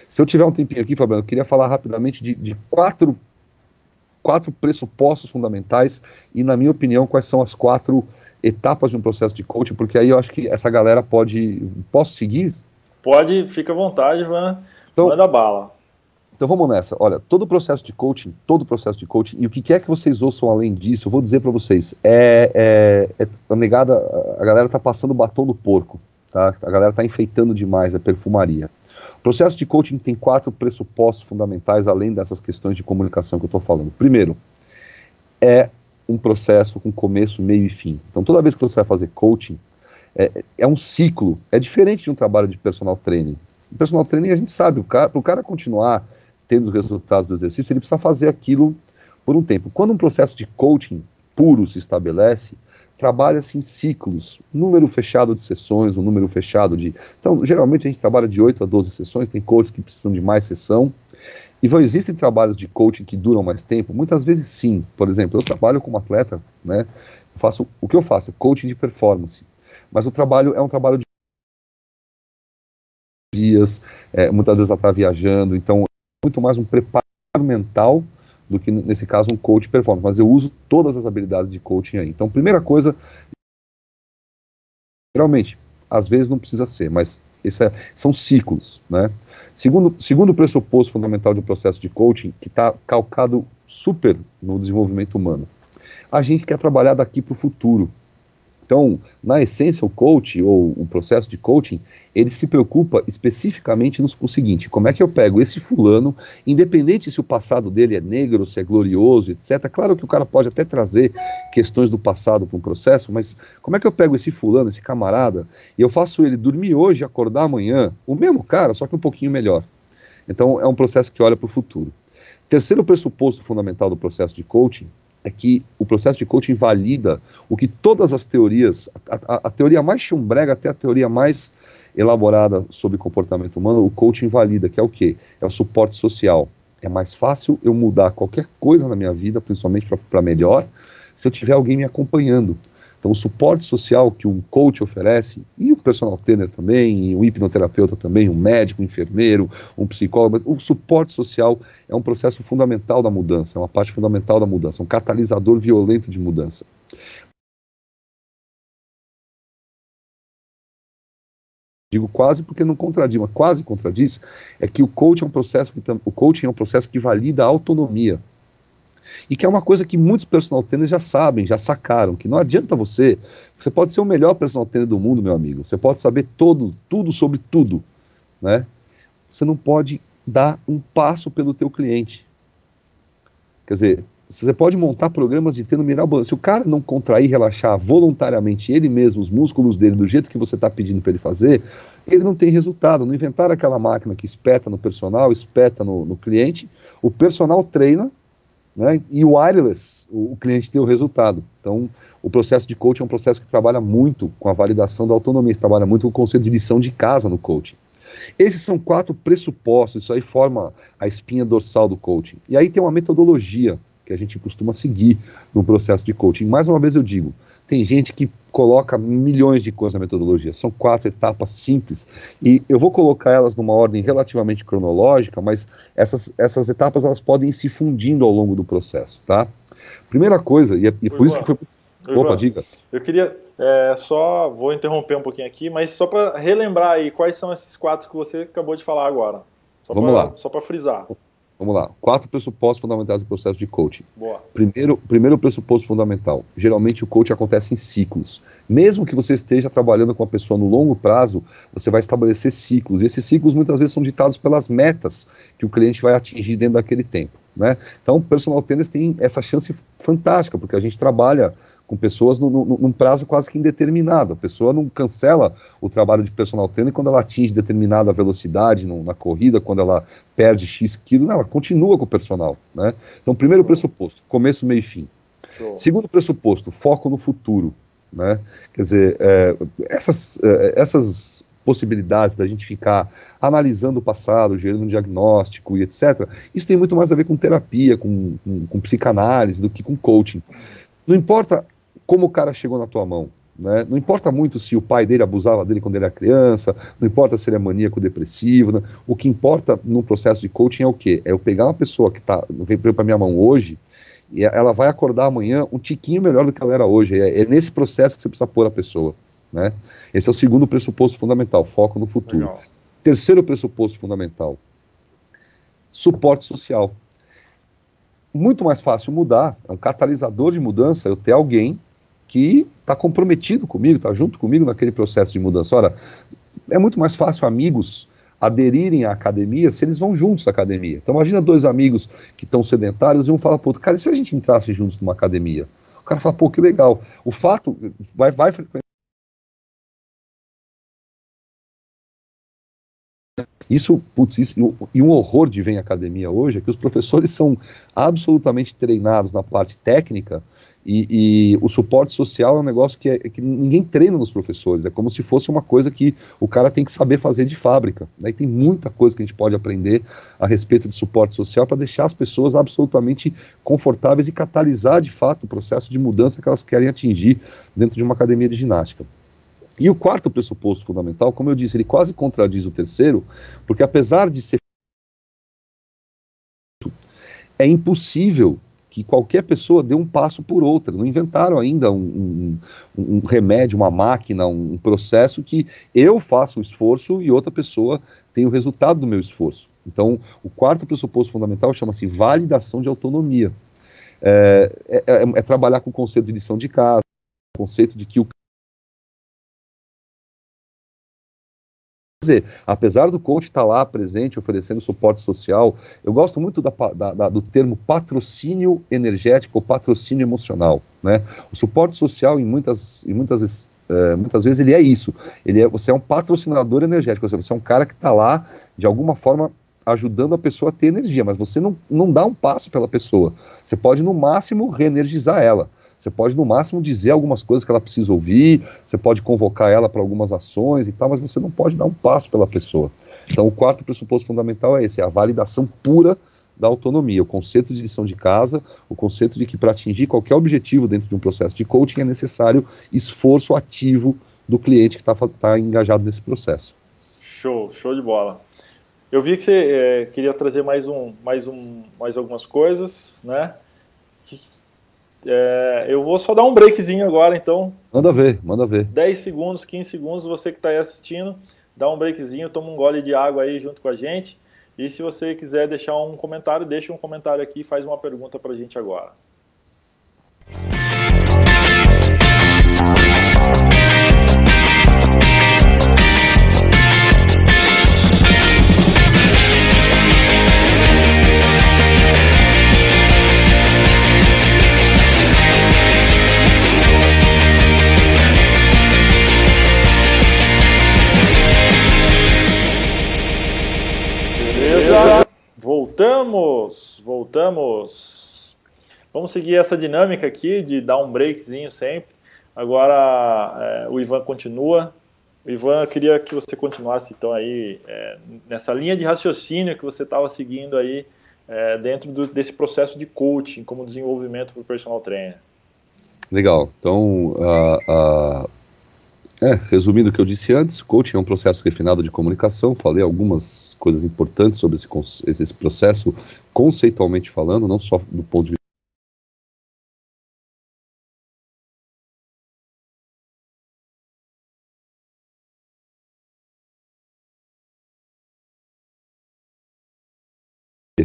Se eu tiver um tempinho aqui, Fabiano, eu queria falar rapidamente de, de quatro, quatro pressupostos fundamentais e, na minha opinião, quais são as quatro etapas de um processo de coaching, porque aí eu acho que essa galera pode. Posso seguir? Pode, fica à vontade, Van. Então, manda bala. Então vamos nessa. Olha, todo o processo de coaching, todo o processo de coaching, e o que quer que vocês ouçam além disso, eu vou dizer para vocês, é, é, é a negada, a galera tá passando batom no porco, tá? A galera tá enfeitando demais a perfumaria. Processo de coaching tem quatro pressupostos fundamentais, além dessas questões de comunicação que eu estou falando. Primeiro, é um processo com começo, meio e fim. Então, toda vez que você vai fazer coaching, é, é um ciclo. É diferente de um trabalho de personal training. O personal training, a gente sabe, para o cara continuar tendo os resultados do exercício, ele precisa fazer aquilo por um tempo. Quando um processo de coaching puro se estabelece, trabalha-se em ciclos, número fechado de sessões, um número fechado de. Então, geralmente a gente trabalha de 8 a 12 sessões, tem coaches que precisam de mais sessão. E vão, existem trabalhos de coaching que duram mais tempo? Muitas vezes sim. Por exemplo, eu trabalho como atleta, né? Eu faço, o que eu faço é coaching de performance. Mas o trabalho é um trabalho de dias, é, muitas vezes ela está viajando, então é muito mais um preparo mental do que, nesse caso, um coach performance. Mas eu uso todas as habilidades de coaching aí. Então, primeira coisa, geralmente, às vezes não precisa ser, mas é, são ciclos, né? Segundo, segundo pressuposto fundamental de um processo de coaching, que está calcado super no desenvolvimento humano, a gente quer trabalhar daqui para o futuro. Então, na essência, o coach ou o processo de coaching, ele se preocupa especificamente no, no, seguinte: como é que eu pego esse fulano, independente se o passado dele é negro, se é glorioso, etc. Claro que o cara pode até trazer questões do passado para um processo, mas como é que eu pego esse fulano, esse camarada, e eu faço ele dormir hoje e acordar amanhã, o mesmo cara, só que um pouquinho melhor. Então, é um processo que olha para o futuro. Terceiro pressuposto fundamental do processo de coaching é que o processo de coaching valida o que todas as teorias, a, a, a, teoria mais chumbrega até a teoria mais elaborada sobre comportamento humano, o coaching valida, que é o quê? É o suporte social. É mais fácil eu mudar qualquer coisa na minha vida, principalmente para melhor, se eu tiver alguém me acompanhando. Então, o suporte social que um coach oferece, e o personal trainer também, e o hipnoterapeuta também, um médico, um enfermeiro, um psicólogo, o suporte social é um processo fundamental da mudança, é uma parte fundamental da mudança, um catalisador violento de mudança. digo quase porque não contradiz, mas quase contradiz, é que o coaching é um processo que o coaching é um processo que valida a autonomia. E que é uma coisa que muitos personal trainers já sabem, já sacaram, que não adianta você, você pode ser o melhor personal trainer do mundo, meu amigo, você pode saber todo, tudo sobre tudo, né? Você não pode dar um passo pelo teu cliente. Quer dizer, você pode montar programas de treino mirabolante. Se o cara não contrair, relaxar voluntariamente ele mesmo, os músculos dele, do jeito que você está pedindo para ele fazer, ele não tem resultado. Não inventar aquela máquina que espeta no personal, espeta no, no cliente. O personal treina, né? E o wireless, o, cliente tem o resultado. Então, o processo de coaching é um processo que trabalha muito com a validação da autonomia, trabalha muito com o conceito de lição de casa no coaching. Esses são quatro pressupostos, isso aí forma a espinha dorsal do coaching. E aí tem uma metodologia que a gente costuma seguir no processo de coaching. Mais uma vez eu digo, tem gente que coloca milhões de coisas na metodologia. São quatro etapas simples e eu vou colocar elas numa ordem relativamente cronológica, mas essas, essas etapas elas podem ir se fundindo ao longo do processo, tá? Primeira coisa, e, é, e por isso que foi Ivan, Opa, diga. Eu queria é, só, vou interromper um pouquinho aqui, mas só para relembrar aí, quais são esses quatro que você acabou de falar agora? Só Vamos pra, lá. Só para frisar. Vamos lá. Quatro pressupostos fundamentais do processo de coaching. Boa. Primeiro, primeiro pressuposto fundamental. Geralmente o coaching acontece em ciclos. Mesmo que você esteja trabalhando com a pessoa no longo prazo, você vai estabelecer ciclos. E esses ciclos muitas vezes são ditados pelas metas que o cliente vai atingir dentro daquele tempo. Né? Então, o personal trainer tem essa chance fantástica, porque a gente trabalha com pessoas no, no, num prazo quase que indeterminado. A pessoa não cancela o trabalho de personal trainer quando ela atinge determinada velocidade no, na corrida, quando ela perde X quilos, ela continua com o personal. Né? Então, primeiro pressuposto, começo, meio e fim. Show. Segundo pressuposto, foco no futuro. Né? Quer dizer, é, essas, é, essas possibilidades da gente ficar analisando o passado, gerando um diagnóstico e etc. Isso tem muito mais a ver com terapia, com, com, com psicanálise do que com coaching. Não importa como o cara chegou na tua mão, né? Não importa muito se o pai dele abusava dele quando ele era criança, não importa se ele é maníaco depressivo. Né? O que importa no processo de coaching é o quê? É eu pegar uma pessoa que tá, veio para minha mão hoje e ela vai acordar amanhã um tiquinho melhor do que ela era hoje. É, é nesse processo que você precisa pôr a pessoa. Né? Esse é o segundo pressuposto fundamental, foco no futuro. Legal. Terceiro pressuposto fundamental, suporte social. Muito mais fácil mudar, é um catalisador de mudança eu ter alguém que está comprometido comigo, está junto comigo naquele processo de mudança. Ora, é muito mais fácil amigos aderirem à academia se eles vão juntos à academia. Então imagina dois amigos que estão sedentários e um fala para outro, cara, e se a gente entrasse juntos numa academia? O cara fala, pô, que legal. O fato, vai, vai frequentar Isso, putz, isso, e um horror de ver em academia hoje é que os professores são absolutamente treinados na parte técnica e, e o suporte social é um negócio que, é, que ninguém treina nos professores, é como se fosse uma coisa que o cara tem que saber fazer de fábrica. Né? E tem muita coisa que a gente pode aprender a respeito de suporte social para deixar as pessoas absolutamente confortáveis e catalisar de fato o processo de mudança que elas querem atingir dentro de uma academia de ginástica. E o quarto pressuposto fundamental, como eu disse, ele quase contradiz o terceiro, porque apesar de ser é impossível que qualquer pessoa dê um passo por outra. Não inventaram ainda um, um, um remédio, uma máquina, um processo que eu faço o esforço e outra pessoa tem o resultado do meu esforço. Então, o quarto pressuposto fundamental chama-se validação de autonomia. É, é, é, é trabalhar com o conceito de lição de casa, conceito de que o dizer, apesar do coach estar tá lá presente, oferecendo suporte social, eu gosto muito da, da, da, do termo patrocínio energético ou patrocínio emocional. Né? O suporte social, em muitas, em muitas, uh, muitas vezes, ele é isso. Ele é, você é um patrocinador energético, seja, você é um cara que está lá, de alguma forma, ajudando a pessoa a ter energia, mas você não, não dá um passo pela pessoa. Você pode, no máximo, reenergizar ela. Você pode, no máximo, dizer algumas coisas que ela precisa ouvir, você pode convocar ela para algumas ações e tal, mas você não pode dar um passo pela pessoa. Então, o quarto pressuposto fundamental é esse: é a validação pura da autonomia, o conceito de lição de casa, o conceito de que para atingir qualquer objetivo dentro de um processo de coaching é necessário esforço ativo do cliente que está tá engajado nesse processo. Show, show de bola. Eu vi que você é, queria trazer mais um, mais um, mais algumas coisas, né? É, eu vou só dar um breakzinho agora, então. Manda ver, manda ver. 10 segundos, 15 segundos, você que está aí assistindo, dá um breakzinho, toma um gole de água aí junto com a gente. E se você quiser deixar um comentário, deixa um comentário aqui e faz uma pergunta para a gente agora. Voltamos, voltamos. Vamos seguir essa dinâmica aqui de dar um breakzinho sempre. Agora é, o Ivan continua. O Ivan, eu queria que você continuasse então aí é, nessa linha de raciocínio que você estava seguindo aí é, dentro do, desse processo de coaching como desenvolvimento para o personal trainer. Legal. Então, uh, uh, é, resumindo o que eu disse antes, coaching é um processo refinado de comunicação. Falei algumas coisas importantes sobre esse, esse processo, conceitualmente falando, não só do ponto de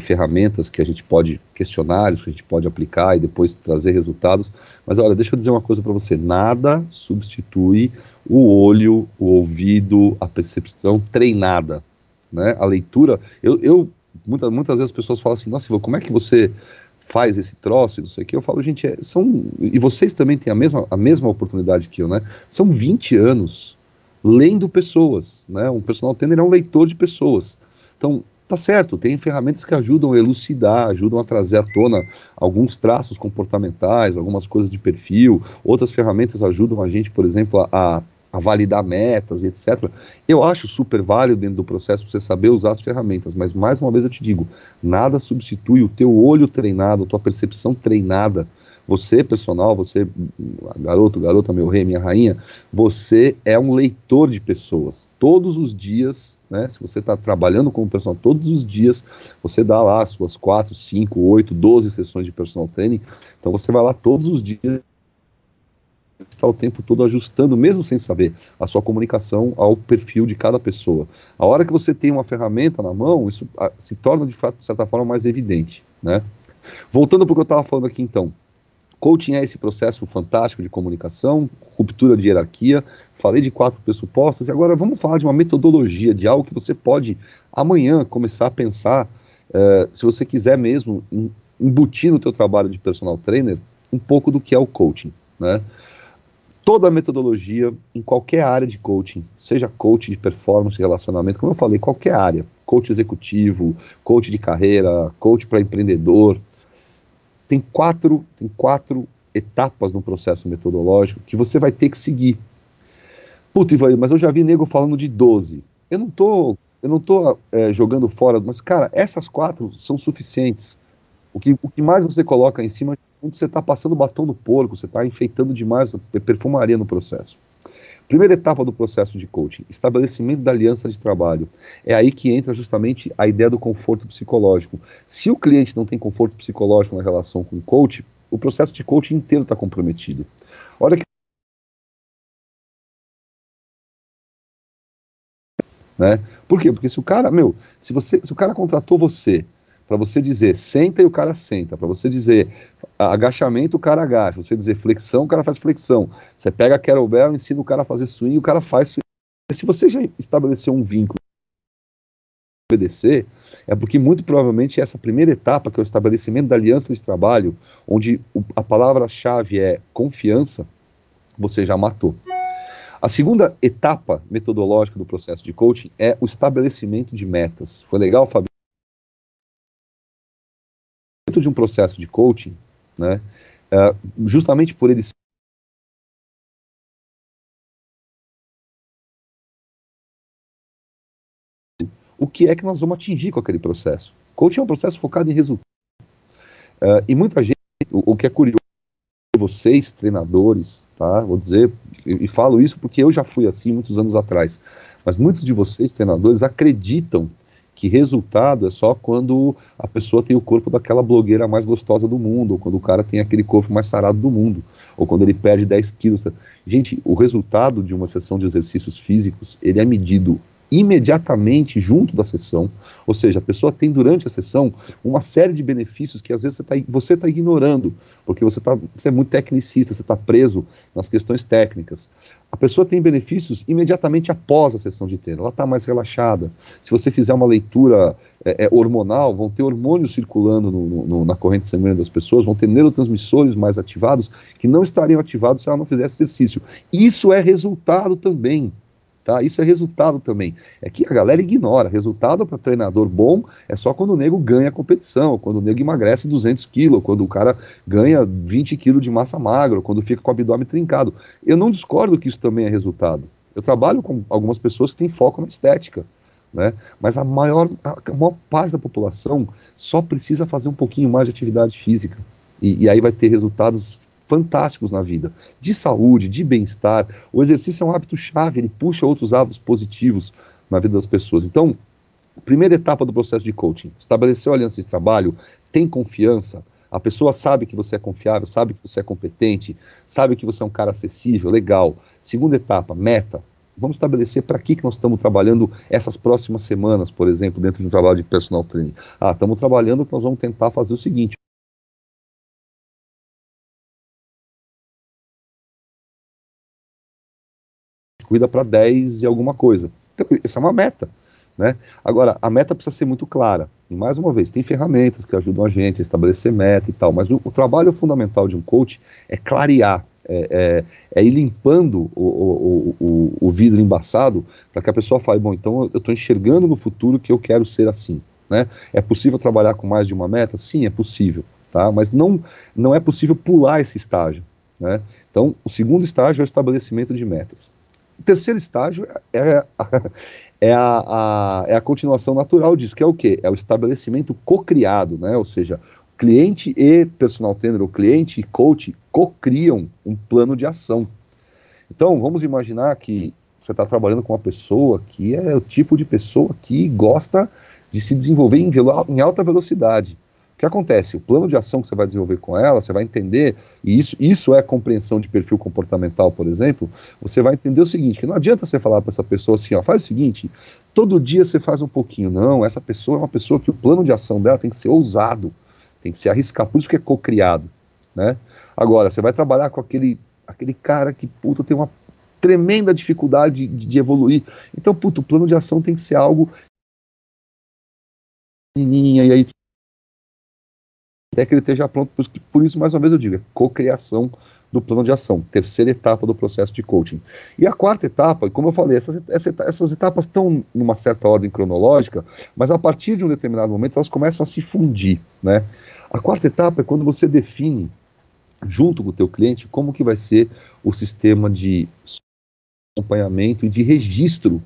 ferramentas que a gente pode, questionários que a gente pode aplicar e depois trazer resultados. Mas olha, deixa eu dizer uma coisa para você: nada substitui o olho, o ouvido, a percepção treinada. Né? A leitura, eu, eu muitas, muitas vezes as pessoas falam assim: nossa, como é que você faz esse troço e não sei o que? Eu falo, gente, é, são. E vocês também têm a mesma, a mesma oportunidade que eu, né? São 20 anos lendo pessoas, né? Um personal trainer é um leitor de pessoas. Então, tá certo, tem ferramentas que ajudam a elucidar, ajudam a trazer à tona alguns traços comportamentais, algumas coisas de perfil, outras ferramentas ajudam a gente, por exemplo, a, a validar metas e etc. Eu acho super válido dentro do processo você saber usar as ferramentas, mas mais uma vez eu te digo, nada substitui o teu olho treinado, a tua percepção treinada. Você, personal, você, garoto, garota, meu rei, minha rainha, você é um leitor de pessoas. Todos os dias né? Se você está trabalhando como personal todos os dias, você dá lá as suas 4, 5, 8, 12 sessões de personal training, então você vai lá todos os dias está o tempo todo ajustando, mesmo sem saber, a sua comunicação ao perfil de cada pessoa. A hora que você tem uma ferramenta na mão, isso a, se torna de fato, de certa forma, mais evidente, né? Voltando para o que eu estava falando aqui então, Coaching é esse processo fantástico de comunicação, ruptura de hierarquia. Falei de quatro pressupostos e agora vamos falar de uma metodologia, de algo que você pode amanhã começar a pensar, uh, se você quiser mesmo embutir no teu trabalho de personal trainer um pouco do que é o coaching, né? Toda a metodologia em qualquer área de coaching, seja coach de performance, relacionamento, como eu falei, qualquer área, coach executivo, coach de carreira, coach para empreendedor, tem quatro, tem quatro etapas no processo metodológico que você vai ter que seguir. Puta, Ivan, mas eu já vi nego falando de 12. Eu não tô, eu não tô é, jogando fora, mas, cara, essas quatro são suficientes. O que, o que mais você coloca em cima, você está passando batom no porco, você está enfeitando demais a perfumaria no processo. Primeira etapa do processo de coaching, estabelecimento da aliança de trabalho. É aí que entra justamente a ideia do conforto psicológico. Se o cliente não tem conforto psicológico na relação com o coach, o processo de coaching inteiro está comprometido. Olha que Né? Por quê? Porque se o cara, meu, se você, se o cara contratou você para você dizer senta e o cara senta, para você dizer agachamento, o cara agacha, você dizer flexão, o cara faz flexão. Você pega a kettlebell, ensina o cara a fazer swing, o cara faz swing. Se você já estabeleceu um vínculo obedecer, é porque muito provavelmente essa primeira etapa, que é o estabelecimento da aliança de trabalho, onde a palavra-chave é confiança, você já matou. A segunda etapa metodológica do processo de coaching é o estabelecimento de metas. Foi legal, Fabio? Dentro de um processo de coaching, né, uh, justamente por ele o que é que nós vamos atingir com aquele processo. Coaching é um processo focado em resultados. Uh, e muita gente, o, o, que é curioso, vocês, treinadores, tá? Vou dizer, e falo isso porque eu já fui assim muitos anos atrás, mas muitos de vocês, treinadores, acreditam que resultado é só quando a pessoa tem o corpo daquela blogueira mais gostosa do mundo, ou quando o cara tem aquele corpo mais sarado do mundo, ou quando ele perde 10 quilos. Gente, o resultado de uma sessão de exercícios físicos, ele é medido imediatamente junto da sessão, ou seja, a pessoa tem durante a sessão uma série de benefícios que às vezes você está tá ignorando, porque você, tá, você é muito tecnicista, você está preso nas questões técnicas. A pessoa tem benefícios imediatamente após a sessão de treino, ela está mais relaxada. Se você fizer uma leitura é, é, hormonal, vão ter hormônios circulando no, no, na corrente sanguínea das pessoas, vão ter neurotransmissores mais ativados que não estariam ativados se ela não fizesse exercício. Isso é resultado também Tá? Isso é resultado também. É que a galera ignora. Resultado para treinador bom é só quando o nego ganha a competição, quando o nego emagrece 200 quilos, quando o cara ganha 20 quilos de massa magra, quando fica com o abdômen trincado. Eu não discordo que isso também é resultado. Eu trabalho com algumas pessoas que têm foco na estética. Né? Mas a maior, a maior parte da população só precisa fazer um pouquinho mais de atividade física. E, e aí vai ter resultados fantásticos na vida, de saúde, de bem-estar. O exercício é um hábito chave, ele puxa outros hábitos positivos na vida das pessoas. Então, primeira etapa do processo de coaching, estabeleceu aliança de trabalho, tem confiança, a pessoa sabe que você é confiável, sabe que você é competente, sabe que você é um cara acessível, legal. Segunda etapa, meta. Vamos estabelecer para que, que nós estamos trabalhando essas próximas semanas, por exemplo, dentro de um trabalho de personal training. Ah, estamos trabalhando nós vamos tentar fazer o seguinte. Cuida para 10 e alguma coisa. Então, isso é uma meta. Né? Agora, a meta precisa ser muito clara. E mais uma vez, tem ferramentas que ajudam a gente a estabelecer meta e tal, mas o, o trabalho fundamental de um coach é clarear, é, é, é ir limpando o, o, o, o vidro embaçado para que a pessoa fale: bom, então eu estou enxergando no futuro que eu quero ser assim. Né? É possível trabalhar com mais de uma meta? Sim, é possível, tá? mas não, não é possível pular esse estágio. Né? Então, o segundo estágio é o estabelecimento de metas. O terceiro estágio é, (laughs) é a, a, é a continuação natural disso, que é o quê? É o estabelecimento co-criado, né? Ou seja, cliente e personal trainer, o cliente e coach co-criam um plano de ação. Então, vamos imaginar que você está trabalhando com uma pessoa que é o tipo de pessoa que gosta de se desenvolver em, em alta velocidade que acontece? O plano de ação que você vai desenvolver com ela, você vai entender, e isso, isso é compreensão de perfil comportamental, por exemplo, você vai entender o seguinte, que não adianta você falar para essa pessoa assim, ó, faz o seguinte, todo dia você faz um pouquinho. Não, essa pessoa é uma pessoa que o plano de ação dela tem que ser ousado, tem que se arriscar, por isso que é co-criado, né? Agora, você vai trabalhar com aquele, aquele cara que, puta, tem uma tremenda dificuldade de, de evoluir. Então, puto, o plano de ação tem que ser algo e aí até que ele esteja pronto. Por isso, mais uma vez, eu digo, é cocriação do plano de ação, terceira etapa do processo de coaching. E a quarta etapa, como eu falei, essas, essas etapas estão numa certa ordem cronológica, mas a partir de um determinado momento elas começam a se fundir, né? A quarta etapa é quando você define, junto com o teu cliente, como que vai ser o sistema de acompanhamento e de registro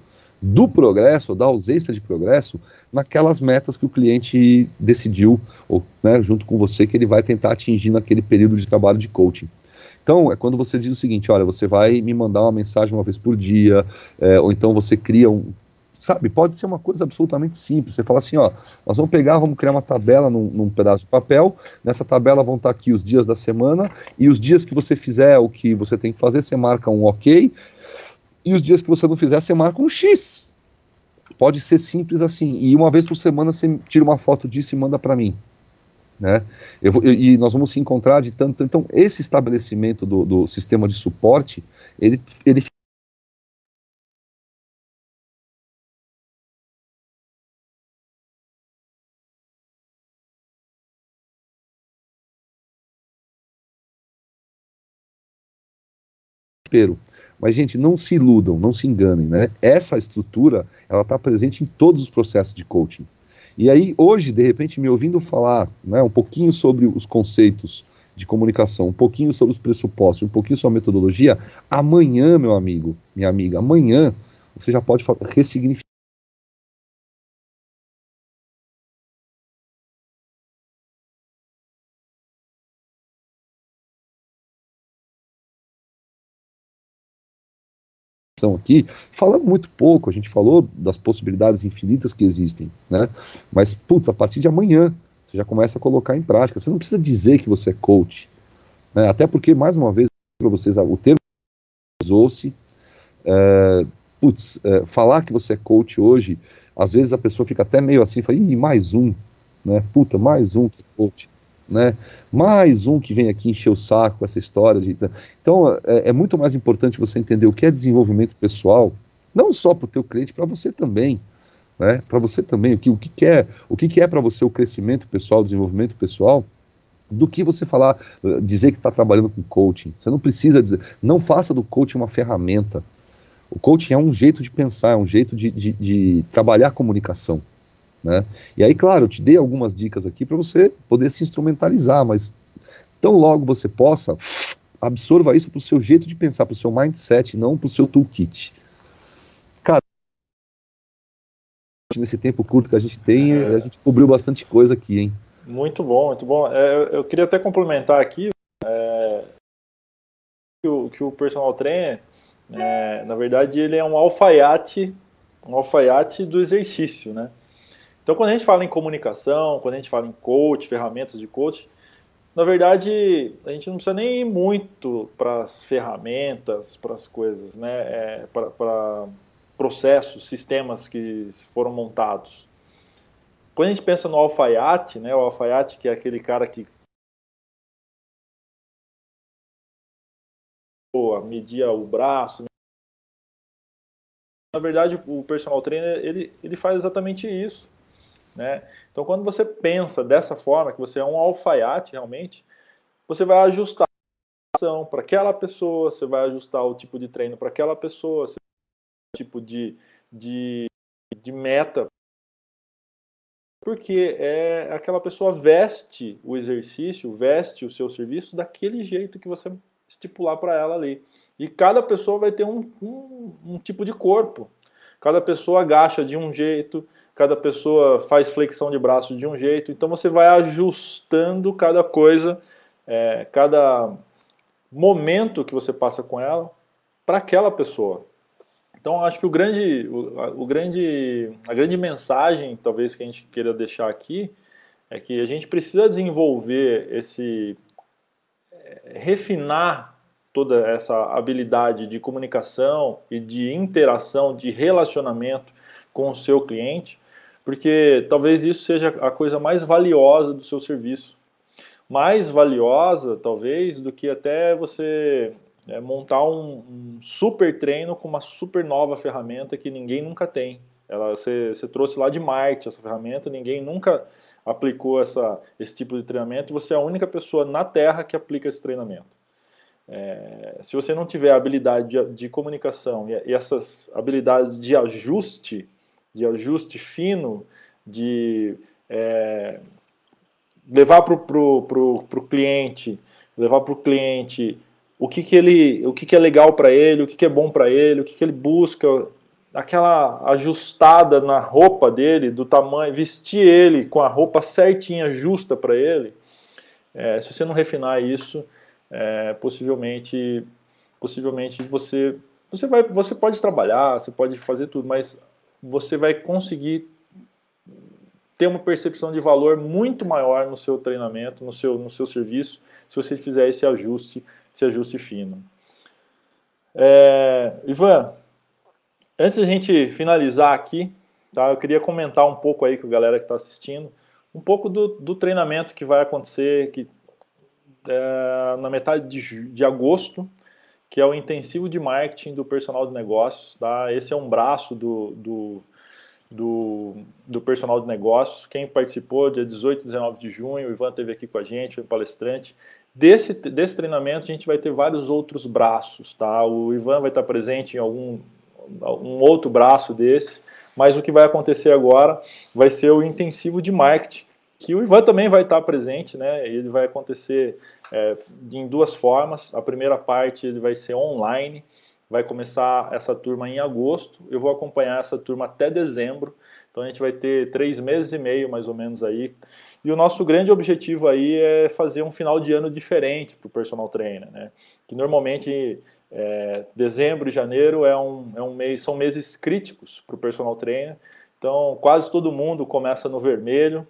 do progresso, da ausência de progresso, naquelas metas que o cliente decidiu, ou, né, junto com você, que ele vai tentar atingir naquele período de trabalho de coaching. Então, é quando você diz o seguinte: olha, você vai me mandar uma mensagem uma vez por dia, é, ou então você cria um. Sabe, pode ser uma coisa absolutamente simples. Você fala assim: ó, nós vamos pegar, vamos criar uma tabela num, num pedaço de papel. Nessa tabela vão estar aqui os dias da semana, e os dias que você fizer o que você tem que fazer, você marca um ok, e os dias que você não fizer, você marca um X. Pode ser simples assim. E uma vez por semana você tira uma foto disso e manda para mim. Né? Eu, eu, e nós vamos se encontrar de tanto. Então, esse estabelecimento do, do sistema de suporte, ele, ele Mas, gente, não se iludam, não se enganem, né? Essa estrutura, ela está presente em todos os processos de coaching. E aí, hoje, de repente, me ouvindo falar né, um pouquinho sobre os conceitos de comunicação, um pouquinho sobre os pressupostos, um pouquinho sobre a metodologia, amanhã, meu amigo, minha amiga, amanhã você já pode ressignificar aqui, falamos muito pouco, a gente falou das possibilidades infinitas que existem, né? Mas, putz, a partir de amanhã, você já começa a colocar em prática. Você não precisa dizer que você é coach, né? Até porque, mais uma vez, para vocês, o termo usou-se, é, putz, é, falar que você é coach hoje, às vezes a pessoa fica até meio assim, fala, ih, mais um, né? Puta, mais um que é coach né? Mais um que vem aqui encher o saco essa história. De... Então, é, é, muito mais importante você entender o que é desenvolvimento pessoal, não só para o teu cliente, para você também. Né? Para você também, o que, o que, é, o que, que é para você o crescimento pessoal, o desenvolvimento pessoal, do que você falar, dizer que está trabalhando com coaching. Você não precisa dizer, não faça do coaching uma ferramenta. O coaching é um jeito de pensar, é um jeito de, de, de trabalhar comunicação. Né? E aí, claro, eu te dei algumas dicas aqui para você poder se instrumentalizar, mas tão logo você possa, absorva isso para o seu jeito de pensar, para o seu mindset, não para o seu toolkit. Cara, nesse tempo curto que a gente tem, é. a gente cobriu bastante coisa aqui, hein? Muito bom, muito bom. É, eu queria até complementar aqui é, que, o, que o personal trainer, é, na verdade, ele é um alfaiate, um alfaiate do exercício, né? Então, quando a gente fala em comunicação, quando a gente fala em coach, ferramentas de coach, na verdade, a gente não precisa nem ir muito para as ferramentas, para as coisas, né? É, para processos, sistemas que foram montados. Quando a gente pensa no alfaiate, né? O alfaiate que é aquele cara que media o braço. Na verdade, o personal trainer ele, ele faz exatamente isso. Né? Então, quando você pensa dessa forma, que você é um alfaiate realmente, você vai ajustar a ação para aquela pessoa, você vai ajustar o tipo de treino para aquela pessoa, o tipo de, de, de meta. Porque é aquela pessoa veste o exercício, veste o seu serviço daquele jeito que você estipular para ela ali. E cada pessoa vai ter um, um, um tipo de corpo. Cada pessoa agacha de um jeito, cada pessoa faz flexão de braço de um jeito, então você vai ajustando cada coisa, é, cada momento que você passa com ela para aquela pessoa. Então acho que o grande, o, o, grande, a grande mensagem talvez que a gente queira deixar aqui é que a gente precisa desenvolver esse é, refinar toda essa habilidade de comunicação e de interação, de relacionamento com o seu cliente, porque talvez isso seja a coisa mais valiosa do seu serviço. Mais valiosa, talvez, do que até você é, montar um, um, super treino com uma super nova ferramenta que ninguém nunca tem. Ela, você, você trouxe lá de Marte essa ferramenta, ninguém nunca aplicou essa, esse tipo de treinamento, você é a única pessoa na Terra que aplica esse treinamento. É, se você não tiver habilidade de, de comunicação e, e essas habilidades de ajuste, de ajuste fino, de é, levar para o cliente, levar para o cliente o que, que ele, o que, que é legal para ele, o que, que é bom para ele, o que, que ele busca, aquela ajustada na roupa dele, do tamanho, vestir ele com a roupa certinha, justa para ele. É, se você não refinar isso, é, possivelmente, possivelmente você, você vai, você pode trabalhar, você pode fazer tudo, mas você vai conseguir ter uma percepção de valor muito maior no seu treinamento, no seu, no seu serviço, se você fizer esse ajuste, esse ajuste fino. É, Ivan, antes de a gente finalizar aqui, tá, eu queria comentar um pouco aí com a galera que está assistindo, um pouco do, do, treinamento que vai acontecer que, é, na metade de, de agosto, que é o intensivo de marketing do personal de negócios. Tá? Esse é um braço do, do, do, do personal de negócios. Quem participou, dia 18 e 19 de junho, o Ivan esteve aqui com a gente, foi palestrante. Desse, desse treinamento, a gente vai ter vários outros braços. Tá? O Ivan vai estar presente em algum um outro braço desse, mas o que vai acontecer agora vai ser o intensivo de marketing, que o Ivan também vai estar presente, né? Ele vai acontecer é, em duas formas. A primeira parte ele vai ser online, vai começar essa turma em agosto. Eu vou acompanhar essa turma até dezembro. Então a gente vai ter três meses e meio mais ou menos aí. E o nosso grande objetivo aí é fazer um final de ano diferente para o personal trainer, né? Que normalmente é, dezembro e janeiro é um, é um mês, são meses críticos para o personal trainer. Então quase todo mundo começa no vermelho,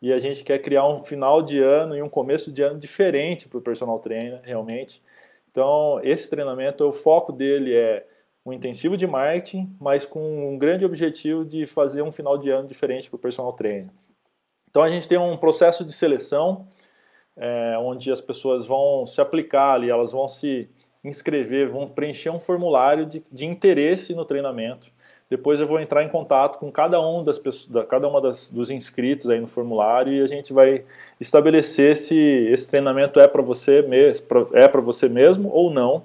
e a gente quer criar um final de ano e um começo de ano diferente para o personal trainer, realmente. Então, esse treinamento, o foco dele é um intensivo de marketing, mas com um grande objetivo de fazer um final de ano diferente para o personal trainer. Então, a gente tem um processo de seleção, é, onde as pessoas vão se aplicar ali, elas vão se inscrever, vão preencher um formulário de, de interesse no treinamento. Depois eu vou entrar em contato com cada um das pessoas, cada uma das, dos inscritos aí no formulário e a gente vai estabelecer se esse treinamento é para você é para você mesmo ou não.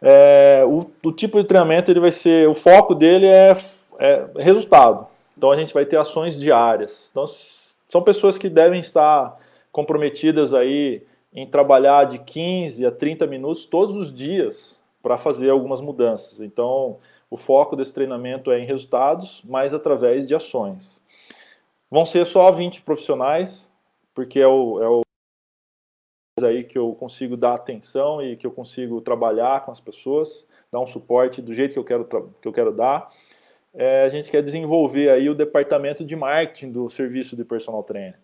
É, o, o, tipo de treinamento ele vai ser, o foco dele é, é resultado. Então a gente vai ter ações diárias. Então são pessoas que devem estar comprometidas aí em trabalhar de 15 a 30 minutos todos os dias para fazer algumas mudanças. Então, o foco desse treinamento é em resultados, mas através de ações. Vão ser só 20 profissionais, porque é o, é o aí que eu consigo dar atenção e que eu consigo trabalhar com as pessoas, dar um suporte do jeito que eu quero, que eu quero dar. É, a gente quer desenvolver aí o departamento de marketing do serviço de personal trainer.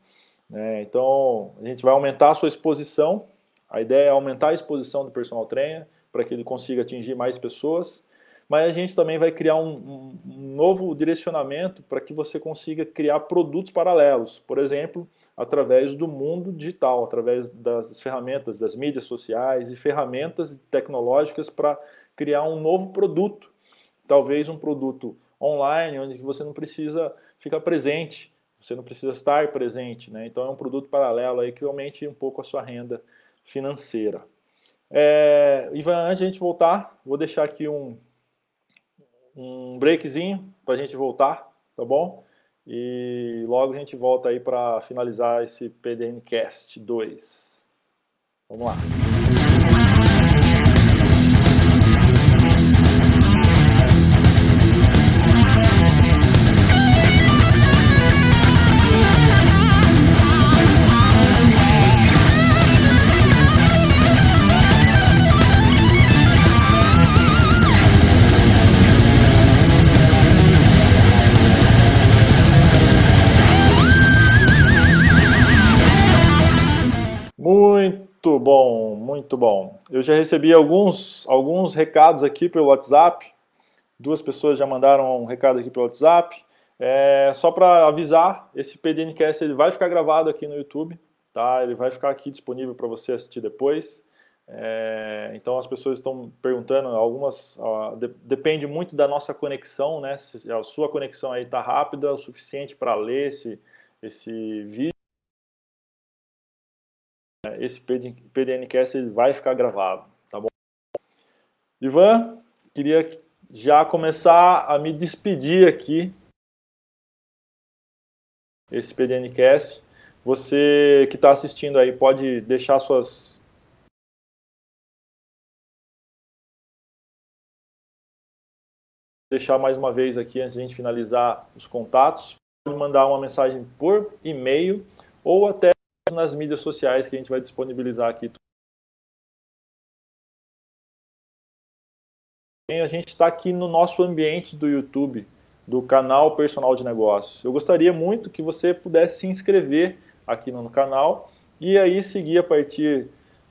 Né? Então, a gente vai aumentar a sua exposição. A ideia é aumentar a exposição do personal trainer para que ele consiga atingir mais pessoas. Mas a gente também vai criar um, um novo direcionamento para que você consiga criar produtos paralelos. Por exemplo, através do mundo digital, através das ferramentas das mídias sociais e ferramentas tecnológicas para criar um novo produto. Talvez um produto online, onde você não precisa ficar presente, você não precisa estar presente, né? Então é um produto paralelo aí que aumente um pouco a sua renda financeira. É, Ivan, antes de a gente voltar, vou deixar aqui um, um breakzinho para a gente voltar, tá bom? E logo a gente volta aí para finalizar esse PDNcast 2. Vamos lá. Muito bom, muito bom. Eu já recebi alguns, alguns recados aqui pelo WhatsApp. Duas pessoas já mandaram um recado aqui pelo WhatsApp. É, só para avisar, esse PDNcast ele vai ficar gravado aqui no YouTube, tá? Ele vai ficar aqui disponível para você assistir depois. É, então as pessoas estão perguntando, algumas ó, de, depende muito da nossa conexão, né? Se a sua conexão aí está rápida o suficiente para ler esse, esse vídeo esse PDNcast ele vai ficar gravado, tá bom? Ivan, queria já começar a me despedir aqui. Esse PDNcast. Você que está assistindo aí pode deixar suas deixar mais uma vez aqui antes de a gente finalizar os contatos. Pode mandar uma mensagem por e-mail ou até nas mídias sociais que a gente vai disponibilizar aqui. A gente está aqui no nosso ambiente do YouTube, do canal Personal de Negócios. Eu gostaria muito que você pudesse se inscrever aqui no canal e aí seguir a partir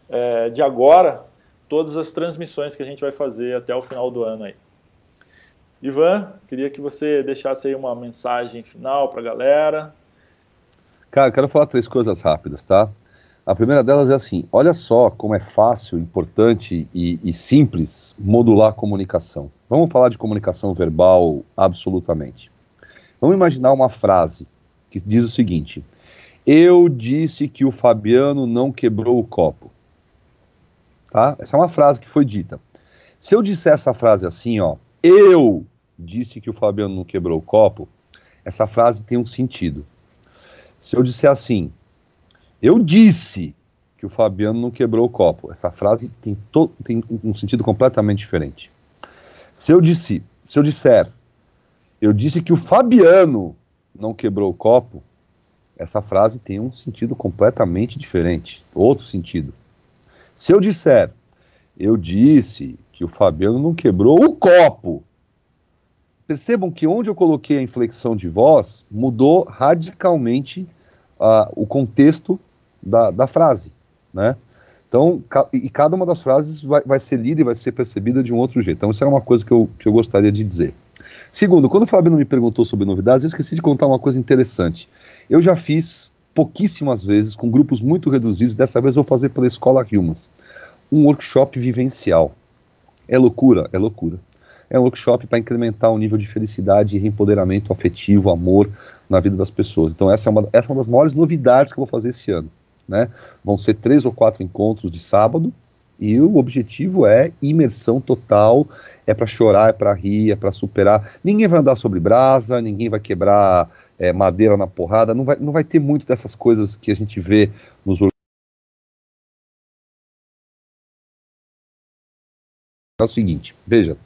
é, de agora todas as transmissões que a gente vai fazer até o final do ano aí. Ivan, queria que você deixasse aí uma mensagem final para a galera. Cara, quero falar três coisas rápidas, tá? A primeira delas é assim: olha só como é fácil, importante e, e simples modular a comunicação. Vamos falar de comunicação verbal absolutamente. Vamos imaginar uma frase que diz o seguinte: Eu disse que o Fabiano não quebrou o copo. Tá? Essa é uma frase que foi dita. Se eu disser essa frase assim, ó, eu disse que o Fabiano não quebrou o copo, essa frase tem um sentido. Se eu disser assim, eu disse que o Fabiano não quebrou o copo, essa frase tem, tem um sentido completamente diferente. Se eu, disse, se eu disser, eu disse que o Fabiano não quebrou o copo, essa frase tem um sentido completamente diferente, outro sentido. Se eu disser, eu disse que o Fabiano não quebrou o copo, percebam que onde eu coloquei a inflexão de voz mudou radicalmente uh, o contexto da, da frase, né? Então, ca e cada uma das frases vai, vai, ser lida e vai ser percebida de um outro jeito. Então, isso era uma coisa que eu, que eu gostaria de dizer. Segundo, quando o Fabiano me perguntou sobre novidades, eu esqueci de contar uma coisa interessante. Eu já fiz pouquíssimas vezes, com grupos muito reduzidos, dessa vez vou fazer pela Escola Humans, um workshop vivencial. É loucura? É loucura é um workshop para incrementar o nível de felicidade e empoderamento afetivo, amor na vida das pessoas. Então essa é uma, essa é uma das maiores novidades que eu vou fazer esse ano. Né? Vão ser três ou quatro encontros de sábado, e o objetivo é imersão total, é para chorar, é para rir, é para superar. Ninguém vai andar sobre brasa, ninguém vai quebrar é, madeira na porrada, não vai, não vai ter muito dessas coisas que a gente vê nos é o seguinte, veja,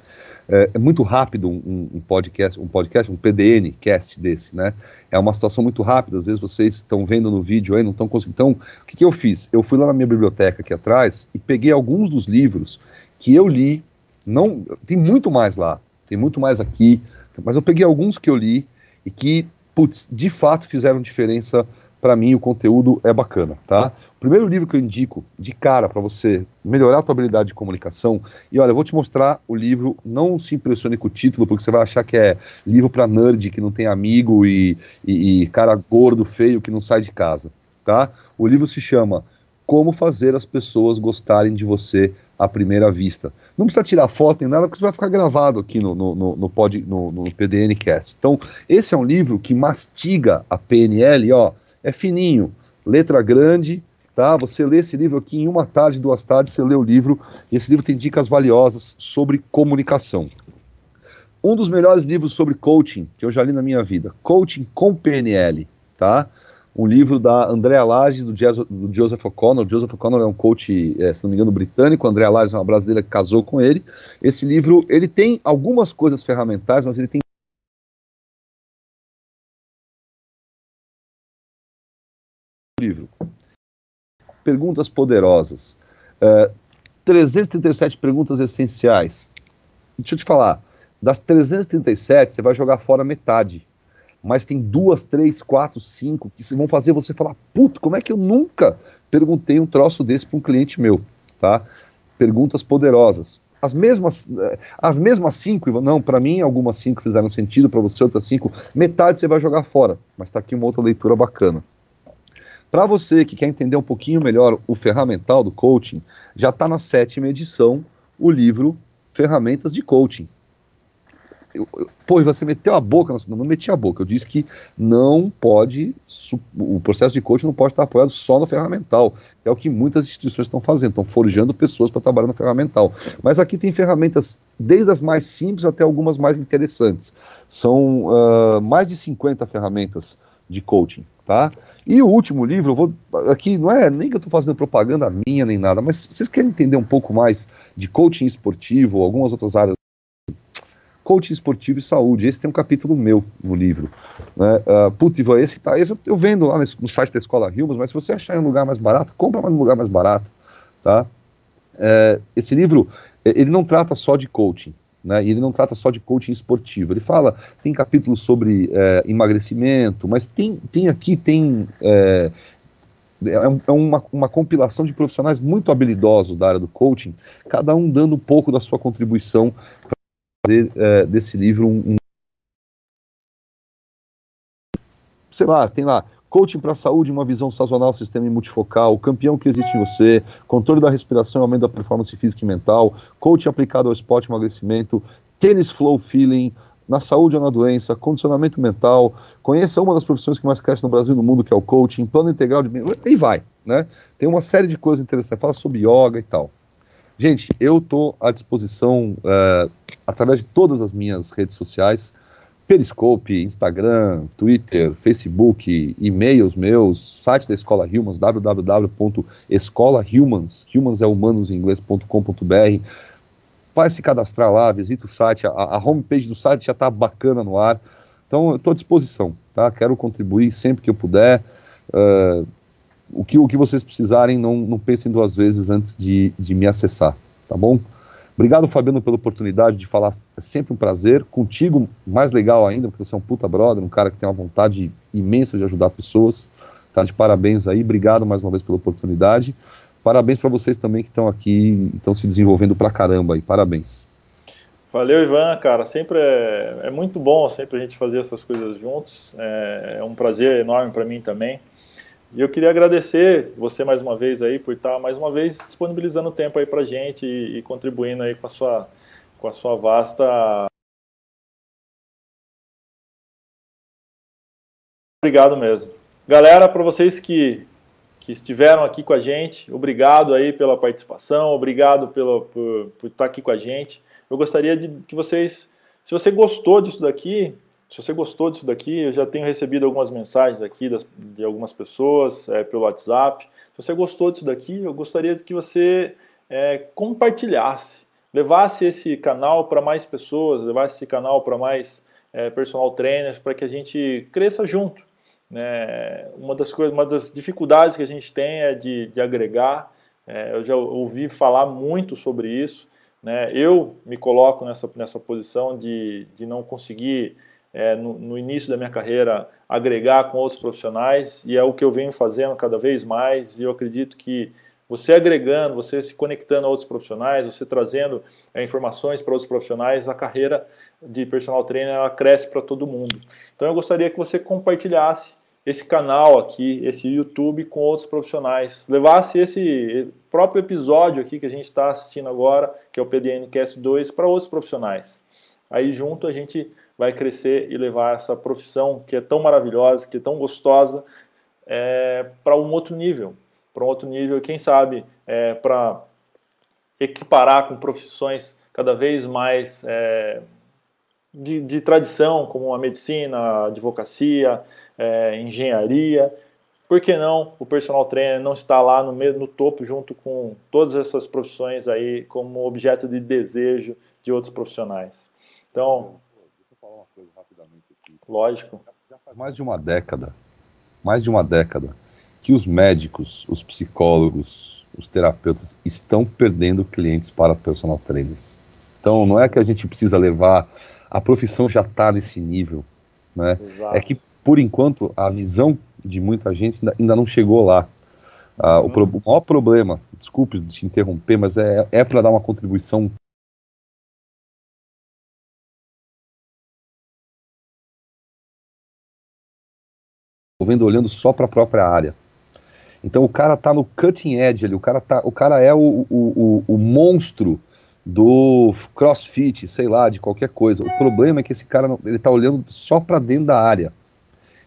é, é muito rápido um, um, podcast, um podcast, um PDN cast desse, né? É uma situação muito rápida, às vezes vocês estão vendo no vídeo aí, não estão conseguindo. Então, o que, que eu fiz? Eu fui lá na minha biblioteca aqui atrás e peguei alguns dos livros que eu li, não, tem muito mais lá, tem muito mais aqui, mas eu peguei alguns que eu li e que, putz, de fato fizeram diferença para mim o conteúdo é bacana, tá? O primeiro livro que eu indico de cara para você melhorar a tua habilidade de comunicação, e olha, eu vou te mostrar o livro, não se impressione com o título, porque você vai achar que é livro para nerd que não tem amigo e, e, e cara gordo, feio que não sai de casa, tá? O livro se chama Como fazer as pessoas gostarem de você à primeira vista. Não precisa tirar foto nem nada, porque isso vai ficar gravado aqui no, no, no, no, pod, no, no PDNcast. Então, esse é um livro que mastiga a PNL, ó, é fininho, letra grande, tá? Você lê esse livro aqui em uma tarde, duas tardes, você lê o livro, esse livro tem dicas valiosas sobre comunicação. Um dos melhores livros sobre coaching que eu já li na minha vida, Coaching com PNL, tá? Um livro da Andrea Lages, do, do Joseph O'Connor. Joseph O'Connor é um coach, é, se não me engano, britânico. Andrea Lages é uma brasileira que casou com ele. Esse livro, ele tem algumas coisas ferramentais, mas ele tem Perguntas poderosas. Uh, é, 337 perguntas essenciais. Deixa eu te falar, das 337, você vai jogar fora metade. Mas tem duas, três, quatro, cinco que vão fazer você falar, puto, como é que eu nunca perguntei um troço desse para um cliente meu, tá? Perguntas poderosas. As mesmas, é, as mesmas cinco, não, para mim algumas cinco fizeram sentido, para você outras cinco, metade você vai jogar fora. Mas está aqui uma outra leitura bacana. Para você que quer entender um pouquinho melhor o ferramental do coaching, já está na sétima edição o livro Ferramentas de Coaching. Eu, eu, pô, você meteu a boca, não, não meti a boca, eu disse que não pode, o processo de coaching não pode estar apoiado só no ferramental, é o que muitas instituições estão fazendo, estão forjando pessoas para trabalhar no ferramental. Mas aqui tem ferramentas, desde as mais simples até algumas mais interessantes. São uh, mais de 50 ferramentas de coaching, tá? E o último livro, eu vou aqui não é nem que eu estou fazendo propaganda minha nem nada, mas vocês querem entender um pouco mais de coaching esportivo algumas outras áreas coaching esportivo e saúde. Esse tem um capítulo meu no livro. Né? Uh, putz, esse, tá, esse eu vendo lá no site da Escola Hilmas, mas se você achar em um lugar mais barato, compra mais um lugar mais barato. Tá? É, esse livro, ele não trata só de coaching, né? E ele não trata só de coaching esportivo. Ele fala, tem capítulos sobre é, emagrecimento, mas tem, tem aqui, tem. É, é, é uma, uma compilação de profissionais muito habilidosos da área do coaching, cada um dando um pouco da sua contribuição para fazer é, desse livro um, um. Sei lá, tem lá Coaching para a saúde, uma visão sazonal, sistema multifocal, campeão que existe em você, controle da respiração, aumento da performance física e mental, coaching aplicado ao esporte emagrecimento, tênis flow feeling, na saúde ou na doença, condicionamento mental, conheça uma das profissões que mais cresce no Brasil e no mundo, que é o coaching, plano integral de... E vai, né? Tem uma série de coisas interessantes, fala sobre yoga e tal. Gente, eu estou à disposição, é, através de todas as minhas redes sociais, Periscope, Instagram, Twitter, Facebook, e-mails meus, site da Escola Humans, www.escolahumans, humans é humanos em inglês.com.br. Vai se cadastrar lá, visita o site, a, a homepage do site já está bacana no ar. Então, eu estou à disposição, tá? Quero contribuir sempre que eu puder. Uh, o, que, o que vocês precisarem, não, não pensem duas vezes antes de, de me acessar, tá bom? Obrigado, Fabiano, pela oportunidade de falar. É sempre um prazer. Contigo, mais legal ainda, porque você é um puta brother, um cara que tem uma vontade imensa de ajudar pessoas. Tá de parabéns aí. Obrigado mais uma vez pela oportunidade. Parabéns para vocês também que estão aqui, estão se desenvolvendo pra caramba aí. Parabéns. Valeu, Ivan, cara. Sempre é, é muito bom sempre a gente fazer essas coisas juntos. É, é um prazer enorme para mim também. E eu queria agradecer você mais uma vez aí por estar mais uma vez disponibilizando tempo aí para gente e, e, contribuindo aí com a sua com a sua vasta Obrigado mesmo. Galera, para vocês que, que estiveram aqui com a gente, obrigado aí pela participação, obrigado pelo, por, por estar aqui com a gente. Eu gostaria de que vocês, se você gostou disso daqui, se você gostou disso daqui, eu já tenho recebido algumas mensagens aqui das, de algumas pessoas é, pelo WhatsApp. Se você gostou disso daqui, eu gostaria que você é, compartilhasse, levasse esse canal para mais pessoas, levasse esse canal para mais é, personal trainers, para que a gente cresça junto. Né? Uma das coisas, uma das dificuldades que a gente tem é de, de agregar. É, eu já ouvi falar muito sobre isso. Né? Eu me coloco nessa, nessa posição de, de não conseguir é, no, no, início da minha carreira, agregar com outros profissionais, e é o que eu venho fazendo cada vez mais, e eu acredito que você agregando, você se conectando a outros profissionais, você trazendo é, informações para outros profissionais, a carreira de personal trainer ela cresce para todo mundo. Então eu gostaria que você compartilhasse esse canal aqui, esse YouTube com outros profissionais, levasse esse próprio episódio aqui que a gente está assistindo agora, que é o PDNcast 2, para outros profissionais. Aí junto a gente vai crescer e levar essa profissão que é tão maravilhosa, que é tão gostosa, é, para um outro nível. Para um outro nível, quem sabe, é, para equiparar com profissões cada vez mais é, de, de, tradição, como a medicina, a advocacia, é, engenharia. Por que não o personal trainer não está lá no, no topo junto com todas essas profissões aí como objeto de desejo de outros profissionais? Então. Lógico. Já faz mais de uma década, mais de uma década, que os médicos, os psicólogos, os terapeutas estão perdendo clientes para personal trainers. Então, não é que a gente precisa levar, a profissão já está nesse nível, né? Exato. É que, por enquanto, a visão de muita gente ainda, não chegou lá. Ah, o, pro, o, maior problema, desculpe te interromper, mas é, é para dar uma contribuição vendo olhando só para a própria área. Então o cara tá no cutting edge ali, o cara, tá, o cara é o, o, o, o monstro do crossfit, sei lá, de qualquer coisa. O problema é que esse cara não, ele tá olhando só para dentro da área.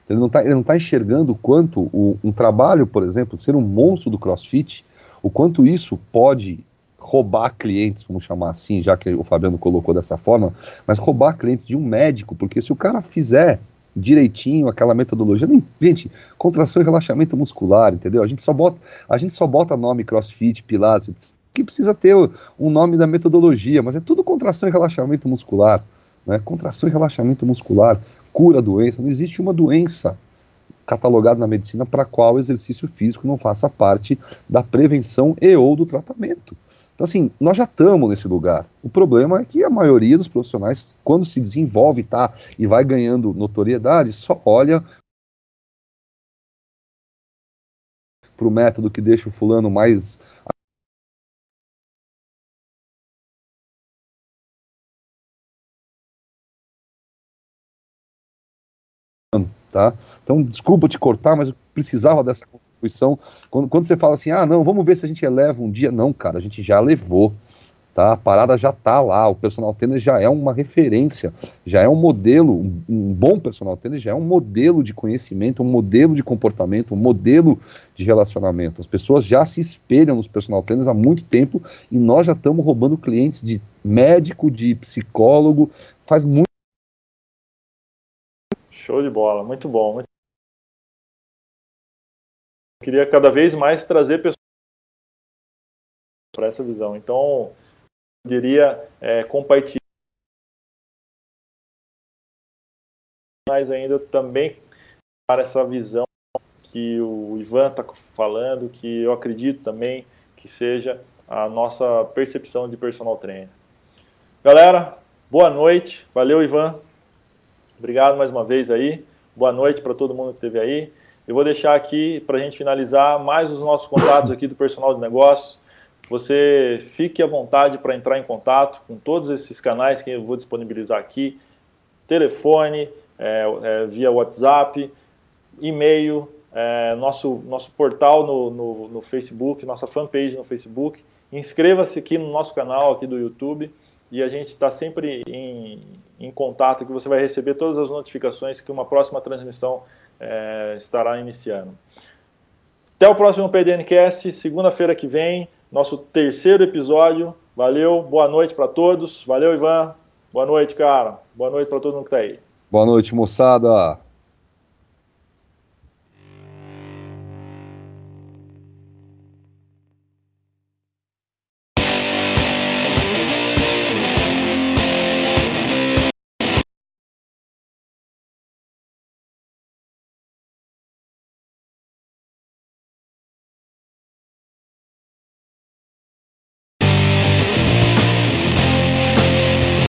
Ele não está ele não tá enxergando o quanto o, um trabalho, por exemplo, ser um monstro do crossfit, o quanto isso pode roubar clientes, vamos chamar assim, já que o Fabiano colocou dessa forma, mas roubar clientes de um médico, porque se o cara fizer direitinho aquela metodologia. Nem, gente, contração e relaxamento muscular, entendeu? A gente só bota, a gente só bota nome CrossFit, Pilates, que precisa ter um nome da metodologia, mas é tudo contração e relaxamento muscular, né? Contração e relaxamento muscular, cura a doença, não existe uma doença catalogada na medicina para qual o exercício físico não faça parte da prevenção e ou do tratamento. Então, assim, nós já estamos nesse lugar. O problema é que a maioria dos profissionais, quando se desenvolve tá, e vai ganhando notoriedade, só olha para o método que deixa o fulano mais tá? Então, desculpa te cortar, mas eu precisava dessa contribuição. Quando, quando você fala assim, ah, não, vamos ver se a gente eleva um dia. Não, cara, a gente já levou. Tá? A parada já tá lá, o personal trainer já é uma referência, já é um modelo, um, um bom personal trainer já é um modelo de conhecimento, um modelo de comportamento, um modelo de relacionamento. As pessoas já se espelham nos personal trainers há muito tempo e nós já estamos roubando clientes de médico, de psicólogo, faz muito Show de bola, muito bom. Muito... Queria cada vez mais trazer pessoas para essa visão. Então, eu diria é, compartilhar mais ainda também para essa visão que o Ivan está falando, que eu acredito também que seja a nossa percepção de personal trainer. Galera, boa noite. Valeu, Ivan. Obrigado mais uma vez aí. Boa noite para todo mundo que esteve aí. Eu vou deixar aqui para a gente finalizar mais os nossos contatos aqui do personal de negócios. Você fique à vontade para entrar em contato com todos esses canais que eu vou disponibilizar aqui: telefone, é, é, via WhatsApp, e-mail, é, nosso, nosso portal no, no, no Facebook, nossa fanpage no Facebook. Inscreva-se aqui no nosso canal aqui do YouTube e a gente está sempre em, em, contato, que você vai receber todas as notificações que uma próxima transmissão é, estará iniciando. Até o próximo PDNcast, segunda-feira que vem, nosso terceiro episódio. Valeu, boa noite para todos. Valeu, Ivan. Boa noite, cara. Boa noite para todo mundo que está aí. Boa noite, moçada.